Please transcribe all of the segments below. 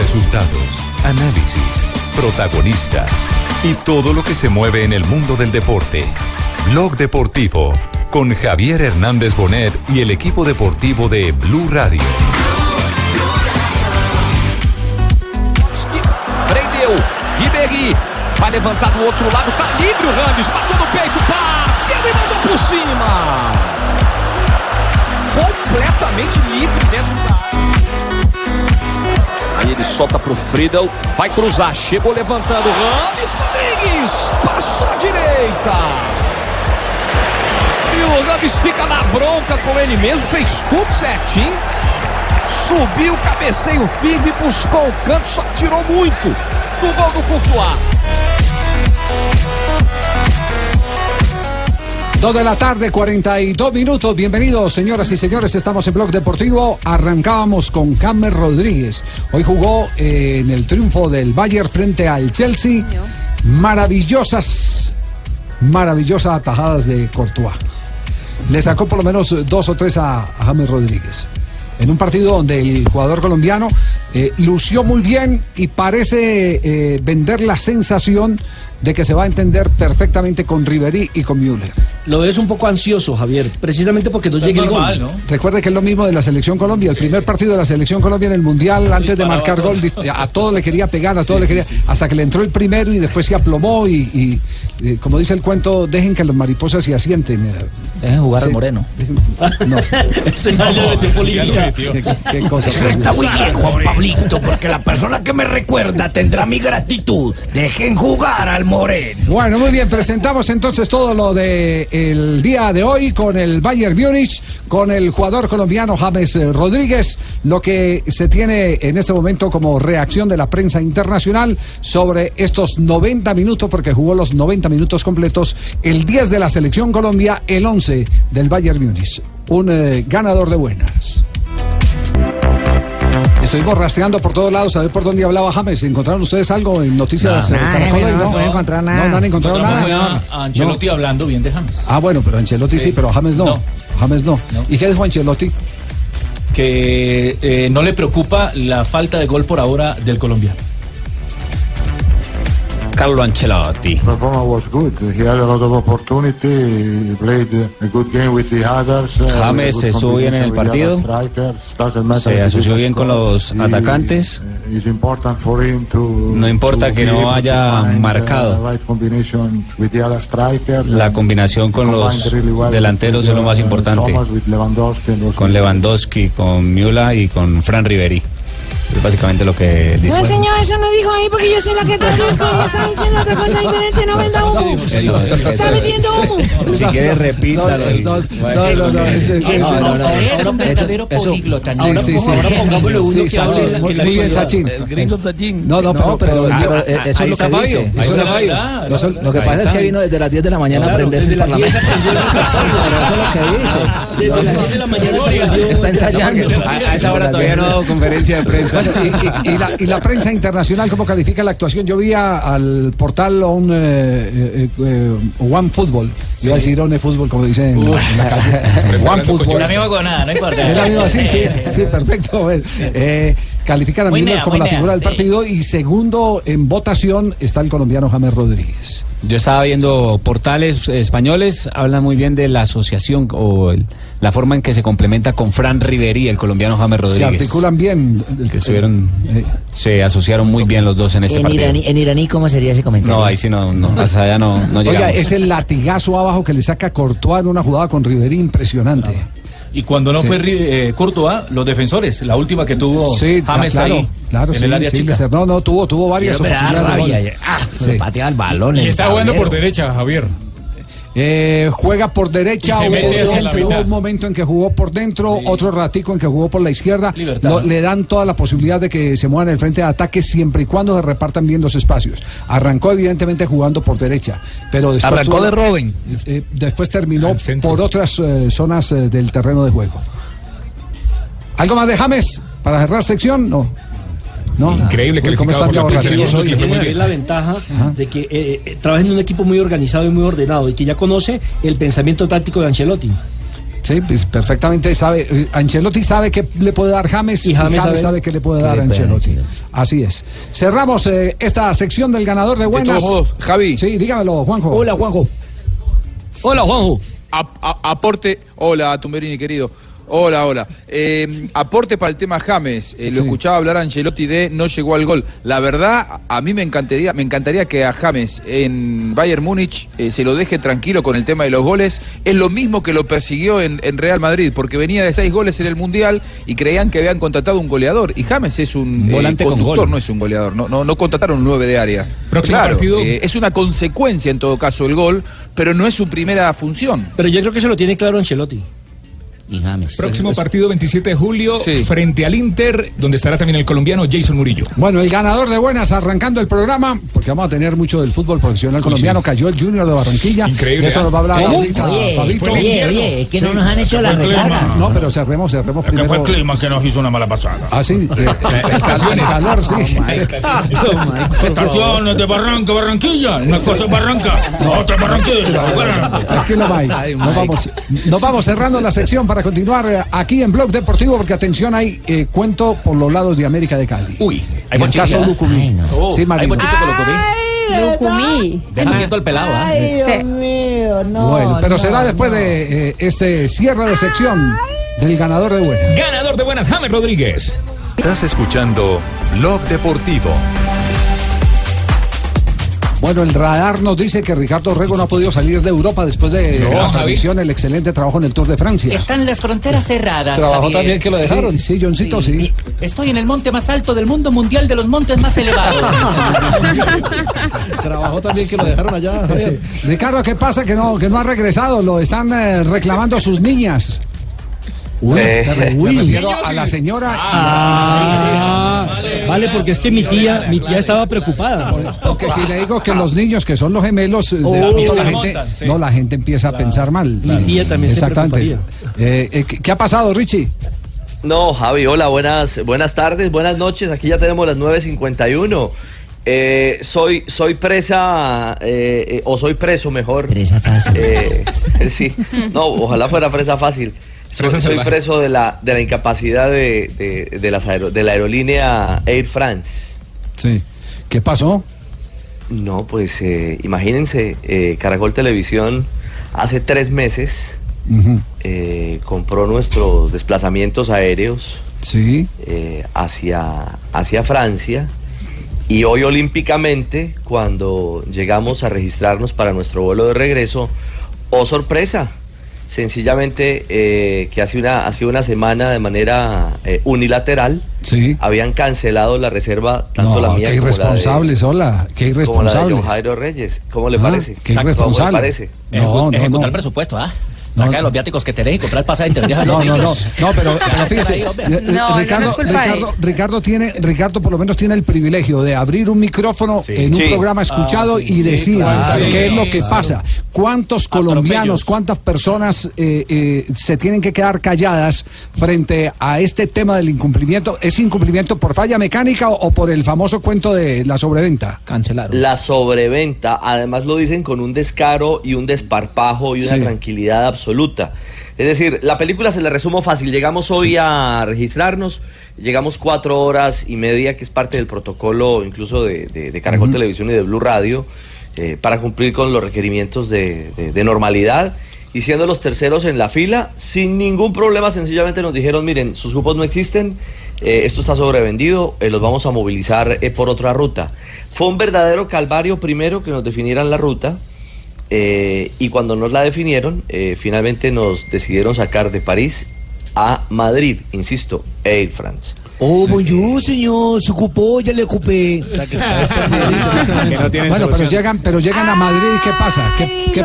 Resultados, análisis, protagonistas y todo lo que se mueve en el mundo del deporte. Blog Deportivo con Javier Hernández Bonet y el equipo deportivo de Blue Radio. Prendeu. Ribéry. Vai levantar do outro lado. Tá livre o Rames. Bateu no peito. Bateu e mandou por cima. Completamente livre dentro. Aí ele solta pro Friedel. Vai cruzar. Chegou levantando. Rames Rodrigues. Passou à direita. E o Rames fica na bronca com ele mesmo. Fez tudo certinho. Subiu, cabeceio firme, buscou o canto, só tirou muito do gol do Courtois. Dos de la tarde, 42 minutos. Bienvenidos, señoras y señores. Estamos en Blog Deportivo. Arrancábamos con James Rodríguez. Hoy jugó eh, en el triunfo del Bayern frente al Chelsea. Maravillosas, maravillosas atajadas de Courtois. Le sacó por lo menos dos o tres a, a James Rodríguez. En un partido donde el jugador colombiano eh, lució muy bien y parece eh, vender la sensación de que se va a entender perfectamente con Riverí y con Müller. Lo ves un poco ansioso, Javier, precisamente porque no llegue el gol. Recuerde que es lo mismo de la selección Colombia. El primer partido de la selección Colombia en el Mundial, antes de marcar gol, a todo le quería pegar, a todo le quería, hasta que le entró el primero y después se aplomó y, y, eh, como dice el cuento, dejen que las mariposas se asienten. eh. Dejen jugar al. Moreno. No, Este política. qué, qué cosa. Eso está muy bien, Juan Pablito, porque la persona que me recuerda tendrá mi gratitud. Dejen jugar al Moreno. Bueno, muy bien, presentamos entonces todo lo de el día de hoy con el Bayern Múnich, con el jugador colombiano James eh, Rodríguez, lo que se tiene en este momento como reacción de la prensa internacional sobre estos 90 minutos, porque jugó los 90 minutos completos, el 10 de la selección Colombia, el 11 del Bayern Múnich, un eh, ganador de buenas. Estuvimos rastreando por todos lados a ver por dónde hablaba James. ¿Encontraron ustedes algo en noticias No, eh, nada, Caracol no, no pude encontrar nada. No, no han encontrado Encontramos nada. a, a Ancelotti hablando bien de James. Ah, bueno, pero Ancelotti sí, pero James no. No. James no. No. ¿Y qué dijo Ancelotti? Que eh, no le preocupa la falta de gol por ahora del colombiano. Carlo Ancelotti. performance was good. He had a lot of opportunity. He played a good game with the others. uh, James se estuvo bien en el partido. Se asoció bien con los atacantes. to- No importa que no haya uh, marcado. La combinación con los delanteros es lo más uh, importante. And also- Con Lewandowski, con Miula y con Fran Riveri. Es básicamente lo que dice. No, señor, eso no dijo ahí porque yo soy la que traduzco y está diciendo otra cosa diferente, no venda humo. Está metiendo humo. Si quiere, repítalo. No, no, no, es- un verdadero políglota. Sí, sí, sí. Sí, que Sachin, muy en la bien, actualidad. Sachin. No, no, pero, pero, pero, yo- eh, eso es lo que dice. Eso lo- que pasa es que vino desde las 10 de la mañana a desde el las 10 parlamento. el Pero eso es lo que dice. Desde las 10 de la mañana Está ensayando. A esa hora todavía no ha dado conferencia de prensa. Bueno, y, y- y la, y la prensa internacional, ¿cómo califica la actuación? Yo vi a- al portal on, eh, eh, eh, One Football, iba a decir One Football, como dicen en, la- en la calle. One Football. La misma con nada, no importa. Es la misma, sí, sí, sí, perfecto. Bueno, eh, califican a nea, como la figura del sí. partido y segundo en votación está el colombiano James Rodríguez. Yo estaba viendo portales españoles, hablan muy bien de la asociación o el- la forma en que se complementa con Fran Riveri, el colombiano James Se Rodríguez. articulan bien. Que estuvieron, Eh, se asociaron muy bien los dos en este En partido. iraní, en iraní, ¿cómo sería ese comentario? No, ahí sí no, no, hasta allá no, no llegamos. Oiga, es el latigazo abajo que le saca Courtois en una jugada con Riverí impresionante. Y cuando no Sí. fue Ri- eh, Courtois, los defensores, la última que tuvo Sí, James claro, ahí, claro, en sí, el área sí, chica. no, no, tuvo, tuvo varias oportunidades rabia. Ah, Sí. se patea el balón. Y está jugando por derecha, Javier. Eh, juega por derecha, hubo, mete hacia la hubo mitad. un momento en que jugó por dentro, otro ratico en que jugó por la izquierda. Le dan toda la posibilidad de que se muevan en el frente de ataque siempre y cuando se repartan bien los espacios. Arrancó evidentemente jugando por derecha, pero después Arrancó tuvo- de Robin. eh, después terminó por otras eh, zonas eh, del terreno de juego. ¿Algo más de James para cerrar sección? No. No. Increíble ¿Cómo calificado de por la. Que muy bien. La ventaja de que eh, eh, trabaja en un equipo muy organizado y muy ordenado y que ya conoce el pensamiento táctico de Ancelotti. Sí, pues perfectamente sabe. eh, Ancelotti sabe que le puede dar James y James, James sabe, sabe que le puede que dar Ancelotti. Así es. Cerramos eh, esta sección del ganador de buenas. modos, Javi. Sí, dígamelo, Juanjo. Hola, Juanjo. Hola, Juanjo. A- aporte, hola Tumberini querido. Hola, hola. Eh, aporte para el tema James. Eh, lo Sí. escuchaba hablar a Ancelotti de no llegó al gol. La verdad, a mí me encantaría, me encantaría que a James en Bayern Múnich eh, se lo deje tranquilo con el tema de los goles. Es lo mismo que lo persiguió en, en Real Madrid, porque venía de seis goles en el Mundial y creían que habían contratado un goleador. Y James es un eh, Volante con conductor, gol. no es un goleador. No, no, no contrataron un nueve de área. Próximo claro, partido. es una consecuencia en todo caso el gol, pero no es su primera función. Pero yo creo que se lo tiene claro Ancelotti. Y James. Próximo partido 27 de julio Sí. frente al Inter, donde estará también el colombiano Jason Murillo. Bueno, el ganador de buenas arrancando el programa, porque vamos a tener mucho del fútbol profesional colombiano. Cayó el Junior de Barranquilla. Increíble, eso ¿ah? nos va a hablar ¿Cómo? ahorita Oye, Fabito. oye, oye, es que no nos han hecho la recarga. No, pero cerremos, cerremos Que fue el primero. clima que nos hizo una mala pasada. Ah, sí. eh, el calor, sí. Estación de Barranca, Barranquilla. Una cosa es Barranca, otra es Barranquilla. Tranquilo, Mike. Nos vamos, nos vamos cerrando la sección para continuar eh, aquí en Blog Deportivo, porque atención, hay eh, cuento por los lados de América de Cali. Uy, en el caso Lucumí. Sí, Hay Marino. bonchito que lo comí. Lucumí. Deja quieto el pelado. Ay, Dios Sí. mío, no. Bueno, pero no, será después no. de eh, este cierre de sección del ganador de buenas. Ganador de buenas, James Rodríguez. Estás escuchando Blog Deportivo. Bueno, el radar nos dice que Ricardo Rego no ha podido salir de Europa después de No, la transmisión, el excelente trabajo en el Tour de Francia. Están las fronteras cerradas. Trabajó Javier. también que lo dejaron. Sí, sí, Johncito, sí. Estoy en el monte más alto del mundo mundial de los montes más elevados. Trabajó también que lo dejaron allá. Sí. Ricardo, ¿qué pasa que no, que no ha regresado? Lo están eh, reclamando sus niñas. Uy, me refiero a la señora. Ah, vale, porque es que mi tía, mi tía estaba preocupada. Porque si le digo que los niños que son los gemelos, eh, de Oh, se la gente, montan, sí. no, la gente empieza a pensar mal. Mi tía también se Exactamente. Eh, eh, ¿qué, qué ha pasado, Richie? No, Javi, hola, buenas, buenas tardes, buenas noches. Aquí ya tenemos las 9.51. Eh, soy, soy presa, eh, eh, o soy preso mejor. Presa fácil. Eh, sí, no, ojalá fuera presa fácil. Soy, soy preso de la, de la incapacidad de, de, de las aero- de la aerolínea Air France. Sí. ¿Qué pasó? No, pues eh, imagínense, eh, Caracol Televisión hace tres meses eh, compró nuestros desplazamientos aéreos Sí. eh, hacia, hacia Francia y hoy olímpicamente cuando llegamos a registrarnos para nuestro vuelo de regreso, oh sorpresa, sencillamente eh, que hace una, hace una semana de manera eh, unilateral Sí. habían cancelado la reserva tanto No, la mía qué como la de- irresponsables, hola, qué como la de irresponsables. John Jairo Reyes. ¿Cómo le Ah, parece? qué ¿Cómo le irresponsable. parece? No, no, Ejecutar no. el presupuesto, ¿ah? No, Saca no. los viáticos que tenés y comprar el pasaje. No, no, no, no, pero, pero fíjese, eh, No, no Ricardo, de Ricardo, Ricardo tiene, Ricardo por lo menos tiene el privilegio de abrir un micrófono en un Sí. programa escuchado Ah, sí, y sí, decir claro. qué es lo que Claro. pasa. ¿Cuántos colombianos, cuántas personas eh, eh, se tienen que quedar calladas frente a este tema del incumplimiento? ¿Es incumplimiento por falla mecánica o, o por el famoso cuento de la sobreventa? Cancelaron. La sobreventa, además lo dicen con un descaro y un desparpajo y una Sí. tranquilidad absoluta. Es decir, la película se la resumo fácil. Llegamos hoy a registrarnos, llegamos cuatro horas y media, que es parte del protocolo incluso de, de- de Caracol Televisión y de Blue Radio, eh, para cumplir con los requerimientos de, normalidad. Y siendo los terceros en la fila, sin ningún problema, sencillamente nos dijeron, miren, sus grupos no existen, eh, esto está sobrevendido, eh, los vamos a movilizar eh, por otra ruta. Fue un verdadero calvario primero que nos definieran la ruta. Eh, y cuando nos la definieron, eh, finalmente nos decidieron sacar de París a Madrid, insisto, Air France. Oh, bonjour, señor. Su cupó, ya le ocupé. Bueno, pero llegan, pero llegan a Madrid y ¿qué pasa? ¿Qué, Ay, qué-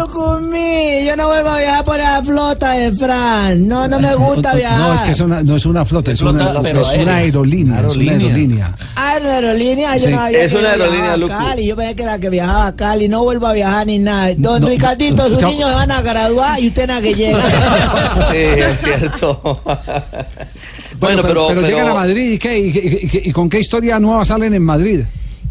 yo no vuelvo a viajar por la flota de Fran. No, no me gusta viajar. No, es que es una- no es una flota, es, una, flota, pero es una aérea. aerolínea, es una aerolínea. Ah, una aerolínea. Yo Sí. no Es una aerolínea, a. Cali. Yo pensé que era que viajaba a Cali. No vuelvo a viajar ni nada. Don No, Ricardito, sus chao. niños se van a graduar y usted nada que llega. Sí, es cierto. Bueno, pero, pero llegan a Madrid y, qué, y, y- y- y con qué historia nueva salen en Madrid.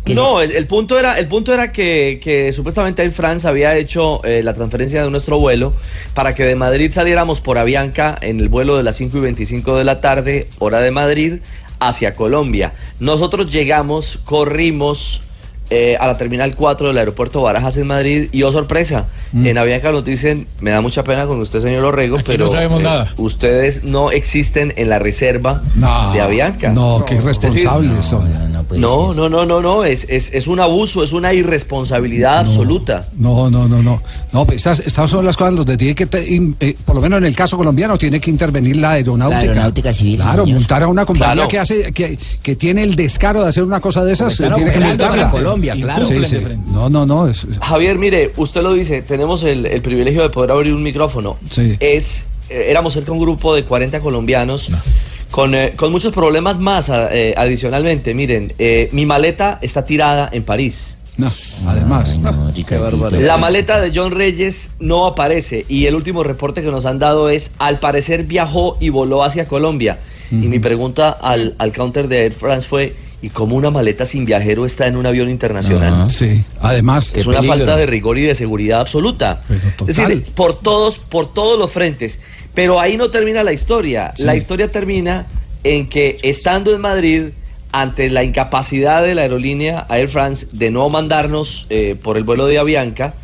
No, el, el punto era, el punto era que, que supuestamente Air France había hecho eh, la transferencia de nuestro vuelo para que de Madrid saliéramos por Avianca en el vuelo de las 5 y 25 de la tarde, hora de Madrid, hacia Colombia. Nosotros llegamos, corrimos eh, a la terminal 4 del aeropuerto Barajas en Madrid y oh sorpresa, Mm. en Avianca nos dicen, me da mucha pena con usted señor Orrego, Aquí pero no sabemos eh, nada. ustedes no existen en la reserva No, de Avianca. No, qué irresponsables son. No, no, no, no, no, es, es, es un abuso, es una irresponsabilidad absoluta. No, no, no, no. No, pues estas, estas son las cosas donde tiene que, te- in- eh, por lo menos en el caso colombiano, tiene que intervenir la aeronáutica. La aeronáutica civil, Claro, señor. multar a una compañía Claro. que hace, que, que tiene el descaro de hacer una cosa de esas, eh, tiene que multarla. Colombia, claro. Sí, sí. No, no, no. Es, Javier, mire, usted lo dice, tenemos el, el privilegio de poder abrir un micrófono. Sí. Es, eh, éramos cerca de un grupo de 40 colombianos con, eh, con muchos problemas más eh, adicionalmente. Miren, eh, mi maleta está tirada en París. no, además. La maleta de John Reyes no aparece y el último reporte que nos han dado es, al parecer viajó y voló hacia Colombia. Y mi pregunta al, al counter de Air France fue, ¿y cómo una maleta sin viajero está en un avión internacional? Sí, además. Es una falta de rigor y de seguridad absoluta. Pero total. Es decir, por todos, por todos los frentes. Pero ahí no termina la historia. Sí. La historia termina en que estando en Madrid, ante la incapacidad de la aerolínea Air France de no mandarnos eh, por el vuelo de Avianca,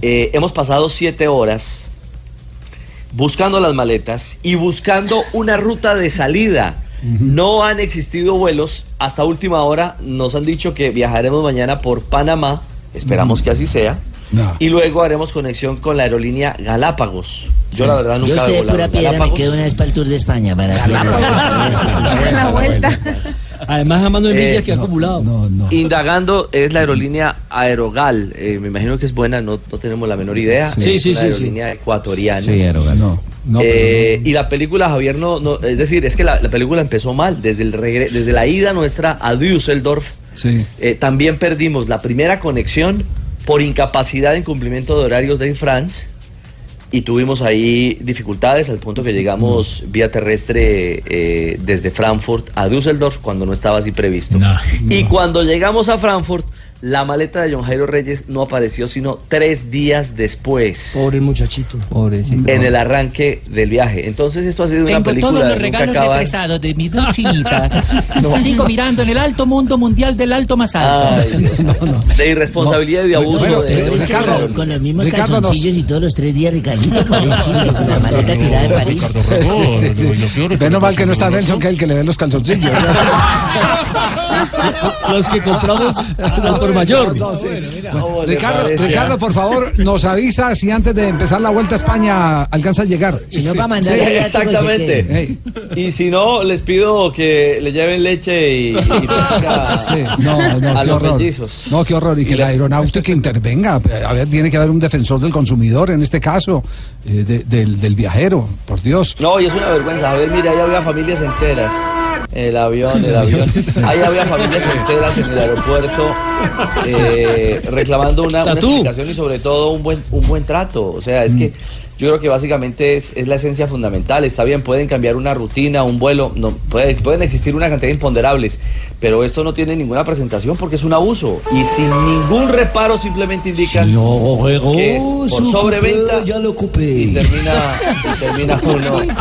eh, hemos pasado siete horas buscando las maletas y buscando una ruta de salida. No han existido vuelos. Hasta última hora nos han dicho que viajaremos mañana por Panamá. Esperamos que así sea. No. Y luego haremos conexión con la aerolínea Galápagos. Yo la verdad Yo nunca estoy he de pura piedra, me Galápagos. quedo una vez para el Tour de España. Para la vuelta. Además, a mano de Eh, millas que ha no, acumulado. No, no. Indagando es la aerolínea Aerogal. Eh, me imagino que es buena, no, no tenemos la menor idea. Sí, es sí, una sí, aerolínea ecuatoriana. No, no, pero Eh, no. Y la película, Javier, no, no- es decir, es que la, la película empezó mal. Desde, el regre- desde la ida nuestra a Düsseldorf, Sí. eh, también perdimos la primera conexión por incapacidad en cumplimiento de horarios de France. Y tuvimos ahí dificultades al punto que llegamos vía terrestre eh, desde Frankfurt a Düsseldorf cuando no estaba así previsto. No, y cuando llegamos a Frankfurt, la maleta de John Jairo Reyes no apareció sino tres días después Pobre muchachito. en el arranque del viaje. Entonces esto ha sido una Tengo película todos los de nunca regalos acabar. represados de mis dos chinitas. Sigo mirando en el alto mundo mundial del alto más alto. Ay, Dios. De irresponsabilidad y de abuso. Bueno, de- Pero es que Ricardo, con, con los mismos Ricardo, nos- calzoncillos y todos los tres días, Ricardito, pobrecito, con la maleta tirada en París. Menos mal que no está Nelson, que es el que le ve los calzoncillos. Los que compramos al por mayor. No, sí. ¿Cómo Bueno, Ricardo, Ricardo, por favor, nos avisa si antes de empezar la vuelta a España alcanza a llegar. Si no, Sí. para mandar Sí. Exactamente. que- Ey, Y si no, les pido que le lleven leche y, y pesca no, no, a qué los horror. mellizos. No, qué horror. Y que la aeronáutica intervenga. A ver, tiene que haber un defensor del consumidor en este caso, eh, de- del, del viajero, por Dios. No, y es una vergüenza. A ver, mire, ahí había familias enteras. El avión, el avión. Ahí había familias enteras en el aeropuerto eh, reclamando una, una explicación y sobre todo un buen, un buen trato. O sea, es que yo creo que básicamente es, es la esencia fundamental. Está bien, pueden cambiar una rutina, un vuelo, no, puede- pueden existir una cantidad de imponderables, pero esto no tiene ninguna presentación porque es un y sin ningún reparo simplemente indican No, juego, que es por su sobreventa cupé, ya lo y ocupé. termina, y termina uno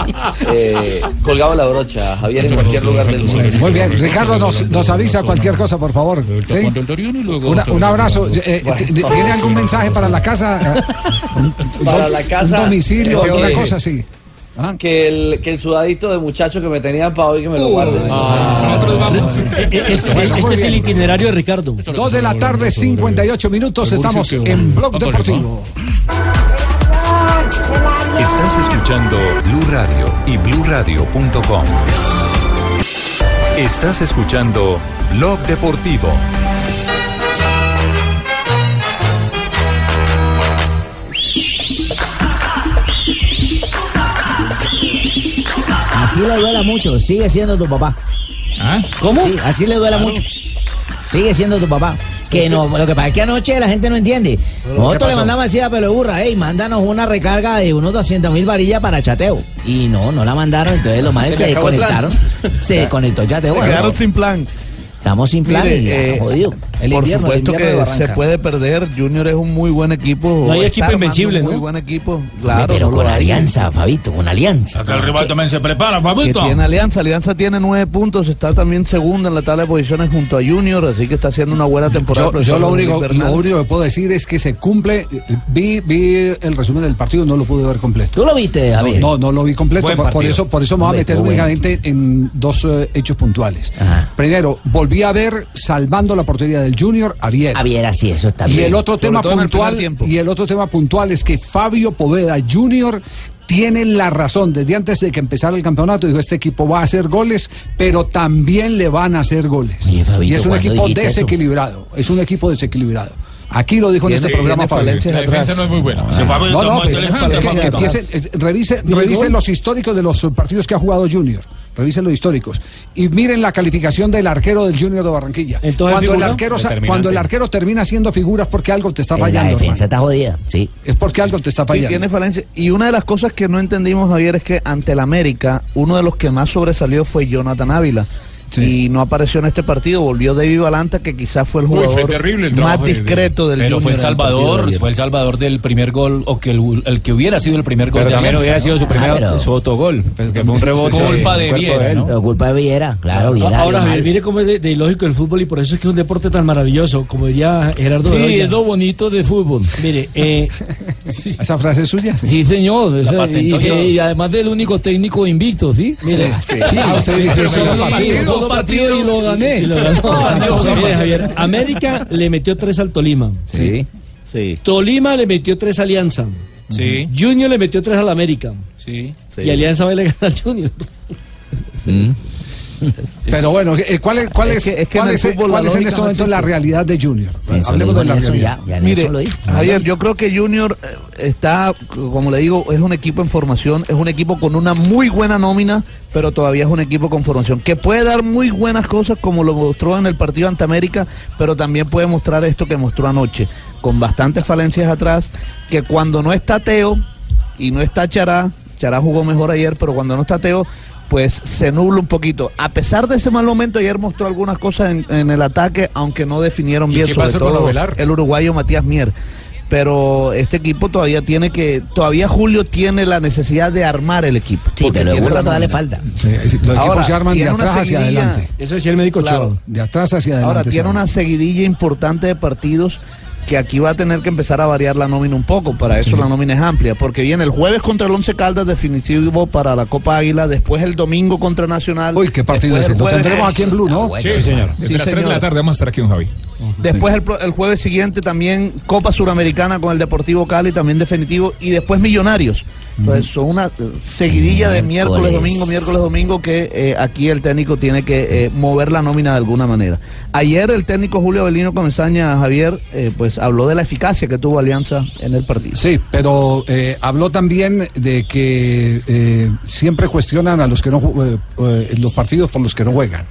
eh, colgado la brocha, Javier, en cualquier lugar del mundo. Muy bien, Ricardo nos, nos avisa cualquier cosa, por favor. ¿sí? Una- un abrazo. Eh, eh, ¿Tiene algún mensaje para la casa? Para la casa, domicilio, eso alguna cosa así. Ah. Que el, que el sudadito de muchacho que me tenían para hoy que me lo Uh, guarden. ah. Eh, eh, Este, Bueno, este es el itinerario de Ricardo. Dos de la tarde, 58 minutos. Estamos en Blog Deportivo. Estás escuchando Blue Radio y bluradio.com. Estás escuchando Blog Deportivo. Así le duela mucho, sigue siendo tu papá. ¿Cómo? Sí, así le duela mucho. Sigue siendo tu papá. Que no, lo que pasa es que anoche la gente no entiende. Nosotros le mandamos así a pelo burra, hey, mándanos una recarga de unos 200 mil varillas para chateo. Y no, no la mandaron, entonces los madres Se desconectaron. Se desconectó chateo. Se bueno, quedaron sin plan. Estamos sin plan Mire, y ya, eh, jodido. El Por invierno, supuesto que se puede perder. Junior es un muy buen equipo. No hay equipo invencible, un Muy ¿no? buen equipo. Claro. pero no con hay. alianza, Fabito, con alianza. Acá el rival también se prepara, Que Fabito. tiene Alianza. Alianza tiene nueve puntos. Está también segunda en la tabla de posiciones junto a Junior. Así que está haciendo una buena temporada. Yo, yo lo, único, Bernal. lo único que puedo decir es que se cumple. Vi, vi el resumen del partido, no lo pude ver completo. ¿Tú lo viste, No, Javier? no, no lo vi completo. Por, eso, por eso me voy a meter bueno. únicamente en dos eh, hechos puntuales. Ajá. Primero, volví a ver salvando la portería del Junior a Viera. Javier, así, eso está Y bien. el otro Sobre tema el puntual y el otro tema puntual es que Fabio Poveda Jr. tiene la razón desde antes de que empezara el campeonato dijo este equipo va a hacer goles pero también le van a hacer goles Oye, Fabito, y es un ¿cuándo equipo eso? desequilibrado es un equipo desequilibrado aquí lo dijo en este programa Fabio La defensa no es muy buena. No, pues, inteligente, es que Fabito. empiecen, eh, revise, revisen los históricos de los partidos que ha jugado Junior. Revisen los históricos. Y miren la calificación del arquero del Junior de Barranquilla. Entonces, Cuando el, arquero, cuando el arquero termina haciendo figuras porque algo te está En la fallando. defensa hermano. está jodida, sí. Es porque algo te está Sí, fallando. tiene falencia. Y una de las cosas que no entendimos, Javier, es que ante el América, uno de los que más sobresalió fue Jonathan Ávila. Sí. Y no apareció en este partido, volvió David Balanta, que quizás fue el Uy, jugador fue terrible el más discreto del Pero fue el Salvador, fue el Salvador del primer gol, o que el, el que hubiera sido el primer gol Pero de también Alianza, hubiera ¿no? sido su primer Ah, pero- su autogol. pues, que fue un rebote. Culpa de Viera, él. ¿no? Culpa de Viera, claro, Viera. Ahora, Javier, mire cómo es de, de ilógico el fútbol y por eso es que es un deporte tan maravilloso, como diría Gerardo Sí, Bedoya. es lo bonito de fútbol. Mire, eh, ¿Esa frase es suya? Sí, señor. esa- y, además del único técnico invicto, ¿sí? mire, Ah, partido y lo gané. y lo ganó. Mire, Javier, América le metió tres al Tolima. Sí. Sí, Tolima le metió tres a Alianza. Sí, Junior le metió tres al América. sí. sí. Y Alianza va a le ganar al Junior. Pero bueno, eh, ¿cuál es, cuál Es es, que- es que en cuál el es, fútbol cuál la es en este momento la realidad de Junior? Eso Hablemos de la realidad. ya, ya Mire. Javier, yo creo que Junior eh, está, como le digo, es un equipo en formación, es un equipo con una muy buena nómina, pero todavía es un equipo con formación, que puede dar muy buenas cosas como lo mostró en el partido ante América, pero también puede mostrar esto que mostró anoche, con bastantes falencias atrás, que cuando no está Teo y no está Chará, Chará jugó mejor ayer, pero cuando no está Teo, pues se nubla un poquito. A pesar de ese mal momento, ayer mostró algunas cosas en, en el ataque, aunque no definieron ¿Y bien, qué sobre todo el uruguayo Matías Mier. Pero este equipo todavía tiene que, todavía Julio tiene la necesidad de armar el equipo. Sí, porque pero todavía le falta. Sí, los equipos Ahora, se arman de atrás hacia adelante. Eso decía el médico Claro. De atrás hacia adelante. Ahora tiene una seguidilla importante de partidos que aquí va a tener que empezar a variar la nómina un poco. Para eso la nómina es amplia. Porque viene el jueves contra el Once Caldas, definitivo para la Copa Águila. Después el domingo contra Nacional. Uy, qué partido el Lo tendremos aquí en Blue, ¿no? Sí, señor. Desde Sí, las 3 de señor. la tarde vamos a estar aquí, don Javi. Después el, jueves siguiente también Copa Suramericana con el Deportivo Cali, también definitivo, y después Millonarios. Entonces son una seguidilla de miércoles, domingo, miércoles, domingo que eh, aquí el técnico tiene que eh, mover la nómina de alguna manera. Ayer el técnico Julio Avelino Comenzaña, Javier, eh, pues habló de la eficacia que tuvo Alianza en el partido. Sí, pero eh, habló también de que eh, siempre cuestionan a los que no eh, eh, los partidos por los que no juegan.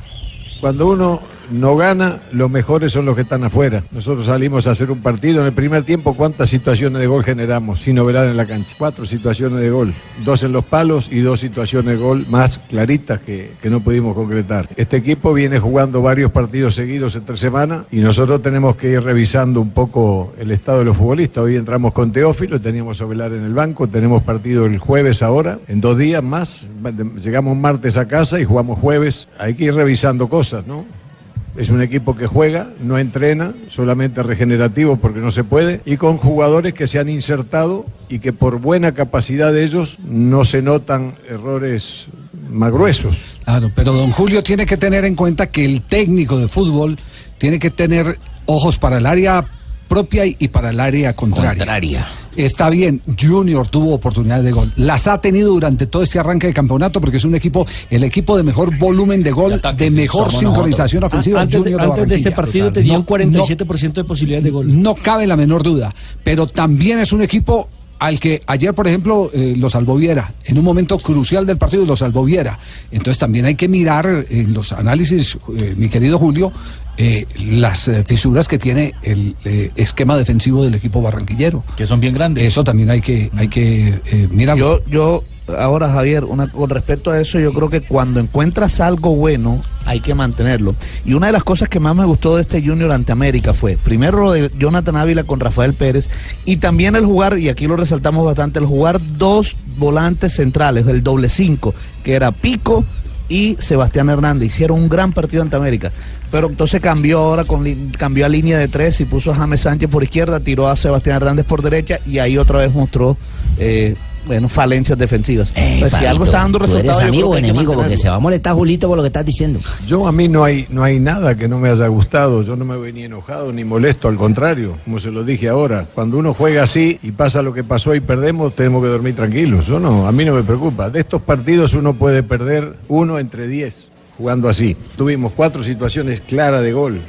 Cuando uno no gana, los mejores son los que están afuera. Nosotros salimos a hacer un partido en el primer tiempo, ¿cuántas situaciones de gol generamos sin novedad en la cancha? Cuatro situaciones de gol, dos en los palos y dos situaciones de gol más claritas que, no pudimos concretar. Este equipo viene jugando varios partidos seguidos entre semana y nosotros tenemos que ir revisando un poco el estado de los futbolistas. Hoy entramos con Teófilo, teníamos a Velar en el banco, tenemos partido el jueves ahora, en dos días más, llegamos martes a casa y jugamos jueves. Hay que ir revisando cosas, ¿no? Es un equipo que juega, no entrena, solamente regenerativo porque no se puede, y con jugadores que se han insertado y que por buena capacidad de ellos no se notan errores más gruesos. Claro, pero don Julio tiene que tener en cuenta que el técnico de fútbol tiene que tener ojos para el área propia y para el área contraria. Contraria. Está bien, Junior tuvo oportunidades de gol. Las ha tenido durante todo este arranque de campeonato porque es un equipo, el equipo de mejor volumen de gol, de, mejor sincronización nosotros. ofensiva. Ah, Antes, de, Junior antes de este partido Total. tenía No- un 47% de posibilidades de gol. no cabe la menor duda, pero también es un equipo al que ayer, por ejemplo, eh, lo salvó Viera, en un momento crucial del partido lo salvó Viera. Entonces también hay que mirar en los análisis, eh, mi querido Julio, eh, las eh, fisuras que tiene el eh, esquema defensivo del equipo barranquillero. Que son bien grandes. Eso también hay que, hay que eh, mirarlo. Yo, yo ahora Javier, con respecto a eso, yo creo que cuando encuentras algo bueno, hay que mantenerlo. Y una de las cosas que más me gustó de este Junior ante América fue, primero lo de Jonathan Ávila con Rafael Pérez, y también el jugar, y aquí lo resaltamos bastante, el jugar dos volantes centrales, del doble cinco, que era Pico y Sebastián Hernández. Hicieron un gran partido ante América. Pero entonces cambió ahora, cambió a línea de tres y puso a James Sánchez por izquierda, tiró a Sebastián Hernández por derecha y ahí otra vez mostró eh, bueno, falencias defensivas. Pues si algo está dando ¿Tú eres resultados, yo amigo o enemigo? Porque se va a molestar Julito por lo que estás diciendo. Yo a mí no hay, no hay nada que no me haya gustado, yo no me voy ni enojado ni molesto, al contrario, como se lo dije ahora, cuando uno juega así y pasa lo que pasó y perdemos, tenemos que dormir tranquilos, yo no, a mí no me preocupa, de estos partidos uno puede perder uno entre diez jugando así. Tuvimos cuatro situaciones claras de gol.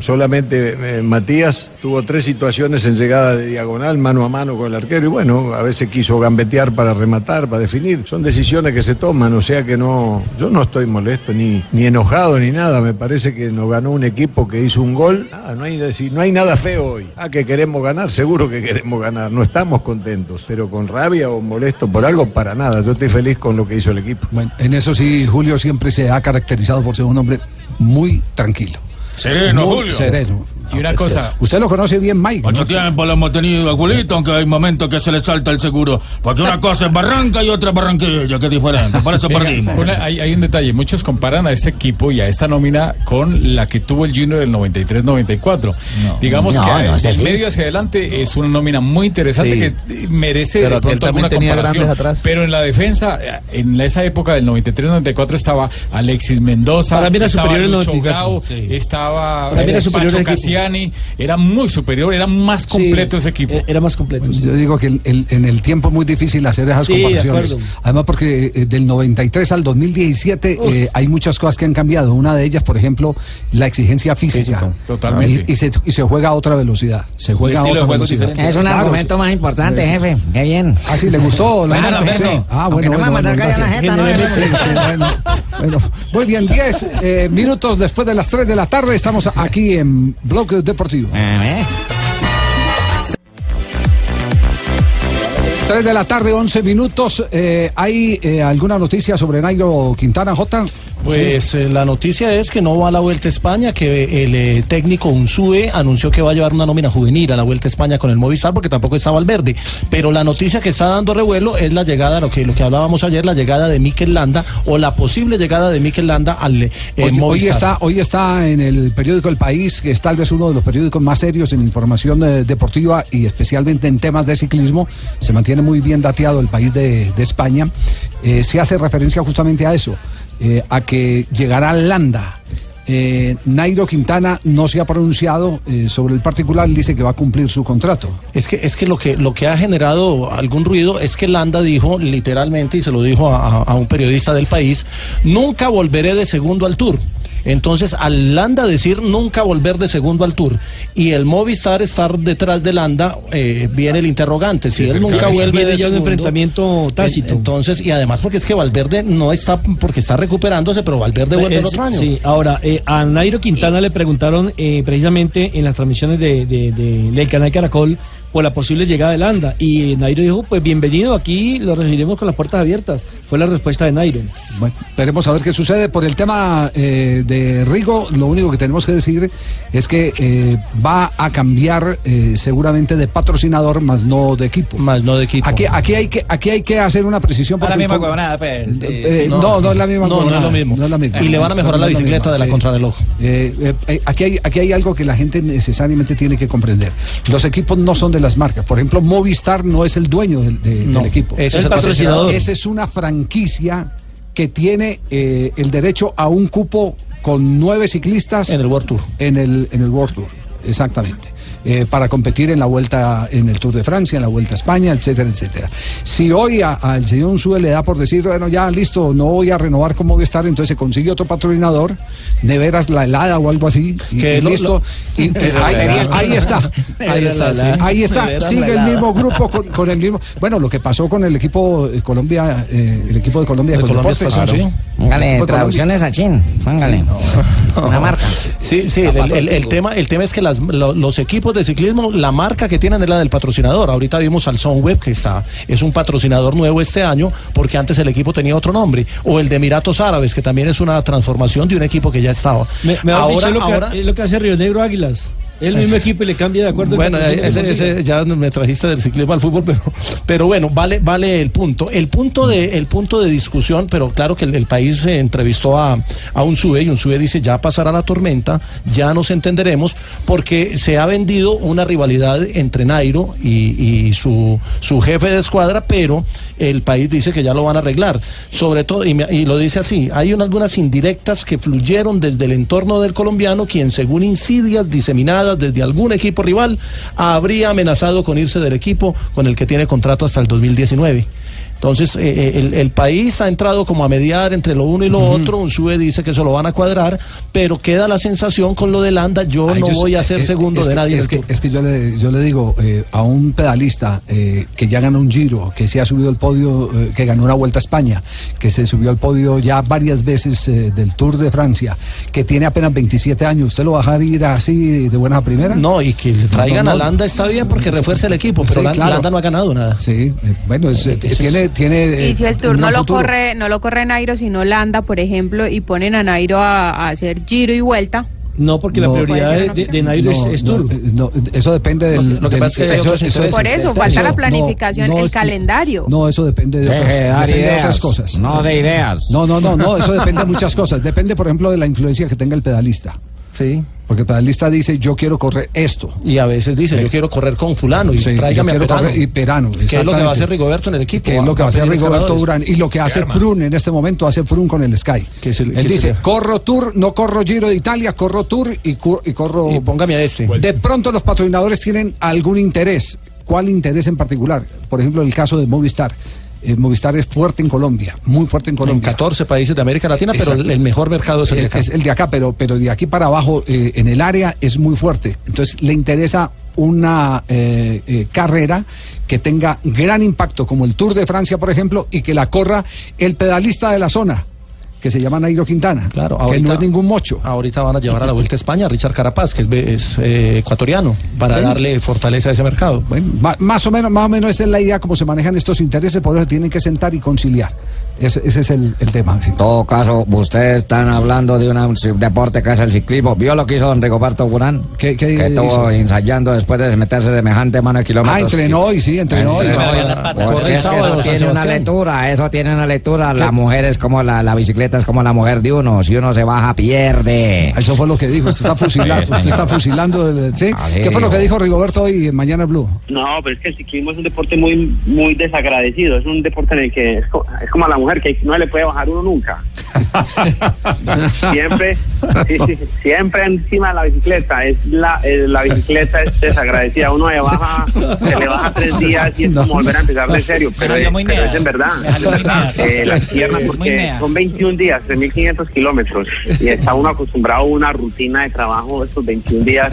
Solamente eh, Matías tuvo tres situaciones en llegada de diagonal, mano a mano con el arquero, y bueno, a veces quiso gambetear para rematar, para definir. Son decisiones que se toman, o sea que no, yo no estoy molesto ni, ni enojado ni nada. Me parece que nos ganó un equipo que hizo un gol. Ah, no, hay, no hay nada feo hoy. Ah, que queremos ganar, seguro que queremos ganar. No estamos contentos, pero con rabia o molesto por algo, para nada. Yo estoy feliz con lo que hizo el equipo. Bueno, en eso sí, Julio siempre se ha caracterizado por ser un hombre muy tranquilo. Sereno, Julio. Sereno. Y una cosa. Usted lo conoce bien, Mike. Mucho ¿no? tiempo lo hemos tenido a Julito, aunque hay momentos que se le salta el seguro. Porque una cosa es Barranca y otra es Barranquilla, que es diferente. Por eso Venga, perdimos. una- hay, hay un detalle, muchos comparan a este equipo y a esta nómina con la que tuvo el Junior del 93-94. Digamos No, que no es del medio hacia adelante es una nómina muy interesante Sí. que merece Pero de pronto alguna tenía comparación. atrás. Pero en la defensa, en esa época del 93-94 estaba Alexis Mendoza, Para mí era estaba superior el Lucho 94. Grau, Sí. estaba Para mí era eh, superior Pacho el era muy superior, era más completo ese equipo. e- Era más completo. sí. Yo digo que el- el- en el tiempo es muy difícil hacer esas Sí, comparaciones. Además, porque eh, del 93 al 2017 Uf. eh, hay muchas cosas que han cambiado. Una de ellas, por ejemplo, la exigencia física. Físico, totalmente. Y, y se, y se juega a otra velocidad. Se juega a otra velocidad. diferente. Es un Claro, argumento más importante, jefe. Qué bien. Ah, sí, le gustó. la. Ah, bueno, no me bueno, va a matar bueno, callar la gracias. jeta, ¿no? Sí, sí, bueno, bueno. muy bien, 10 eh, minutos después de las 3 de la tarde estamos aquí en Bloque Deportivo. 3 de la tarde, 11 minutos. Eh, ¿Hay eh, alguna noticia sobre Nairo Quintana, J? Pues eh, la noticia es que no va a la Vuelta a España, que el eh, técnico Unsue anunció que va a llevar una nómina juvenil a la Vuelta a España con el Movistar porque tampoco estaba al verde. Pero la noticia que está dando revuelo es la llegada, lo que, lo que hablábamos ayer, la llegada de Mikel Landa o la posible llegada de Mikel Landa al eh, Hoy, hoy Movistar. está, hoy está en el periódico El País, que es tal vez uno de los periódicos más serios en información eh, deportiva y especialmente en temas de ciclismo. Se mantiene muy bien dateado el país de, de España. Eh, se hace referencia justamente a eso, eh, a que llegará Landa. Eh, Nairo Quintana no se ha pronunciado eh, sobre el particular, dice que va a cumplir su contrato. Es que, es que lo que lo que ha generado algún ruido es que Landa dijo literalmente, y se lo dijo a un periodista del país, nunca volveré de segundo al tour. Entonces, al Landa decir nunca volver de segundo al tour y el Movistar estar detrás de Landa, eh, viene el interrogante. Si Sí, él nunca vuelve de ya un segundo, enfrentamiento tácito. Entonces, y además porque es que Valverde no está, porque está recuperándose, pero Valverde vuelve el Es- otro año. Sí, ahora, eh, a Nairo Quintana le preguntaron eh, precisamente en las transmisiones de, de- de- del canal Caracol por la posible llegada de Landa. Y Nairo dijo, pues bienvenido, aquí lo recibiremos con las puertas abiertas. Fue la respuesta de Nairo. Bueno, esperemos a ver qué sucede. Por el tema eh, de Rigo, lo único que tenemos que decir es que eh, va a cambiar eh, seguramente de patrocinador, más no de equipo. Más no de equipo. Aquí, aquí, hay, que, aquí hay que hacer una precisión. No es la misma huevonada, pues. Eh, no, no, es la misma No, no es lo mismo. no es la misma. Y le van a mejorar No la bicicleta de la sí. contrarreloj. Eh, eh, eh, aquí, hay, aquí hay algo que la gente necesariamente tiene que comprender. Los equipos no son de las marcas. Por ejemplo, Movistar no es el dueño del, de- No, del equipo. ese es el patrocinador. Esa es una franquicia que tiene eh, el derecho a un cupo con nueve ciclistas En el World Tour. en el, en el World Tour, exactamente. Eh, para competir en la vuelta, en el Tour de Francia, en la vuelta a España, etcétera, etcétera. Si hoy a- al señor Unsue le da por decir, bueno, ya listo, no voy a renovar con Movistar, entonces se consigue otro patrocinador, neveras la helada o algo así, y, Que y lo- listo. lo- y, pues, ahí, está. Ahí está, sí. Ahí está, sigue el mismo grupo con, con el mismo. Bueno, lo que pasó con el equipo eh, Colombia, eh, el equipo de Colombia De con Colombia Deportes. Espacio, sí. Póngale traducciones a chin. Póngale. Una marca. Sí, sí, el, el- el tema, el tema es que las- lo- los equipos de ciclismo, la marca que tienen es la del patrocinador. Ahorita vimos al Sunweb, que está, es un patrocinador nuevo este año, porque antes el equipo tenía otro nombre. O el de Emiratos Árabes, que también es una transformación de un equipo que ya estaba. Me, ahora, dicho lo, ahora, es lo que hace Río Negro Águilas. El mismo equipo y le cambia de acuerdo. Bueno, que ese, ya me trajiste del ciclismo al fútbol, pero, pero bueno, vale, vale el punto. El punto de, el punto de discusión, pero claro que el, el país se entrevistó a, a un SUBE y un SUBE dice ya pasará la tormenta, ya nos entenderemos, porque se ha vendido una rivalidad entre Nairo y, y su, su jefe de escuadra, pero el país dice que ya lo van a arreglar. Sobre todo, y, me- y lo dice así, hay un- algunas indirectas que fluyeron desde el entorno del colombiano, quien según insidias diseminadas desde algún equipo rival, habría amenazado con irse del equipo con el que tiene contrato hasta el 2019. Entonces, eh, eh, el, el país ha entrado como a mediar entre lo uno y lo otro. Un SUBE dice que eso lo van a cuadrar, pero queda la sensación con lo de Landa. Yo Ay, no yo- voy a ser eh, segundo de que- nadie. Es que, es que yo, le, yo le digo eh, a un pedalista eh, que ya ganó un giro, que se ha subido al podio, que ganó una vuelta a España, que se subió al podio ya varias veces del Tour de Francia, que tiene apenas 27 años, ¿usted lo va a dejar ir así de buena primera? No, y que traigan No, a Landa está bien porque refuerza el equipo, pero Sí, Lan- claro. Landa no ha ganado nada. Sí, bueno, es, tiene, tiene. eh, Y si el Tour no lo futuro. corre, no lo corre Nairo, sino Landa, por ejemplo, y ponen a Nairo a, a hacer giro y vuelta. No, porque No. la prioridad de, Nairo es, No, es no, Tour. eh, no, eso depende del. Lo que del- pasa es que eso- eso intereses. Por eso, falta eso, la planificación, no, el calendario. No, eso depende de otras cosas. no de ideas. No, no, no, no, eso depende de muchas cosas. Depende, por ejemplo, de la influencia que tenga el pedalista. Sí. Porque el pedalista dice, yo quiero correr esto. Y a veces dice, yo quiero correr con fulano y Sí, tráigame yo a Perano. correr- y Perano, Que es lo que va a hacer Rigoberto en el equipo. Que es lo que va a hacer Rigoberto. Urán y lo que hace arma. Frun en este momento, hace Frun con el Sky. Él dice, corro Tour, no corro Giro de Italia, corro Tour y, y corro... Y póngame a este. De pronto los patrocinadores tienen algún interés. ¿Cuál interés en particular? Por ejemplo, el caso de Movistar. Eh, Movistar es fuerte en Colombia, muy fuerte en En Colombia. 14 países de América Latina, pero el, mejor mercado es el de acá. Es el de acá, pero, pero de aquí para abajo, eh, en el área, es muy fuerte. Entonces, le interesa una eh, eh, carrera que tenga gran impacto, como el Tour de Francia, por ejemplo, y que la corra el pedalista de la zona, que se llama Nairo Quintana, Claro, que ahorita- no es ningún mocho. Ahorita van a llevar a la Vuelta a España a Richard Carapaz, que es, es, eh, ecuatoriano, para Sí. darle fortaleza a ese mercado. Bueno, más o menos, más o menos esa es la idea como se manejan estos intereses, por eso tienen que sentar y conciliar. Ese, ese es el, el tema. En todo caso, ustedes están hablando de una- un deporte que es el ciclismo. ¿Vio lo que hizo don Rigoberto Urán? ¿Qué- qué que estuvo hizo? ensayando después de meterse semejante mano de kilómetros. Ah, entrenó hoy, sí, entrenó hoy. Entrenó. Porque Corre el es que eso tiene una lectura, eso tiene una lectura. La mujer es como la, la bicicleta es como la mujer de uno. Si uno se baja, pierde. Eso fue lo que dijo. Usted está fusilando. Sí, usted está fusilando. el- ¿sí? ¿Qué fue lo que dijo. dijo Rigoberto hoy en Mañana Blue? No, pero es que el ciclismo es un deporte muy muy desagradecido. Es un deporte en el que es, co- es como a la mujer que no le puede bajar uno nunca. siempre, sí, sí, sí, siempre encima de la bicicleta. Es la, eh, la bicicleta es desagradecida. Uno le baja, se le baja tres días y es como volver a empezar de serio. Pero, es- muy pero nea. es en verdad. Eh, las piernas, porque son 21 días, 3.500 kilómetros. Y está uno acostumbrado a una rutina de trabajo estos 21 días.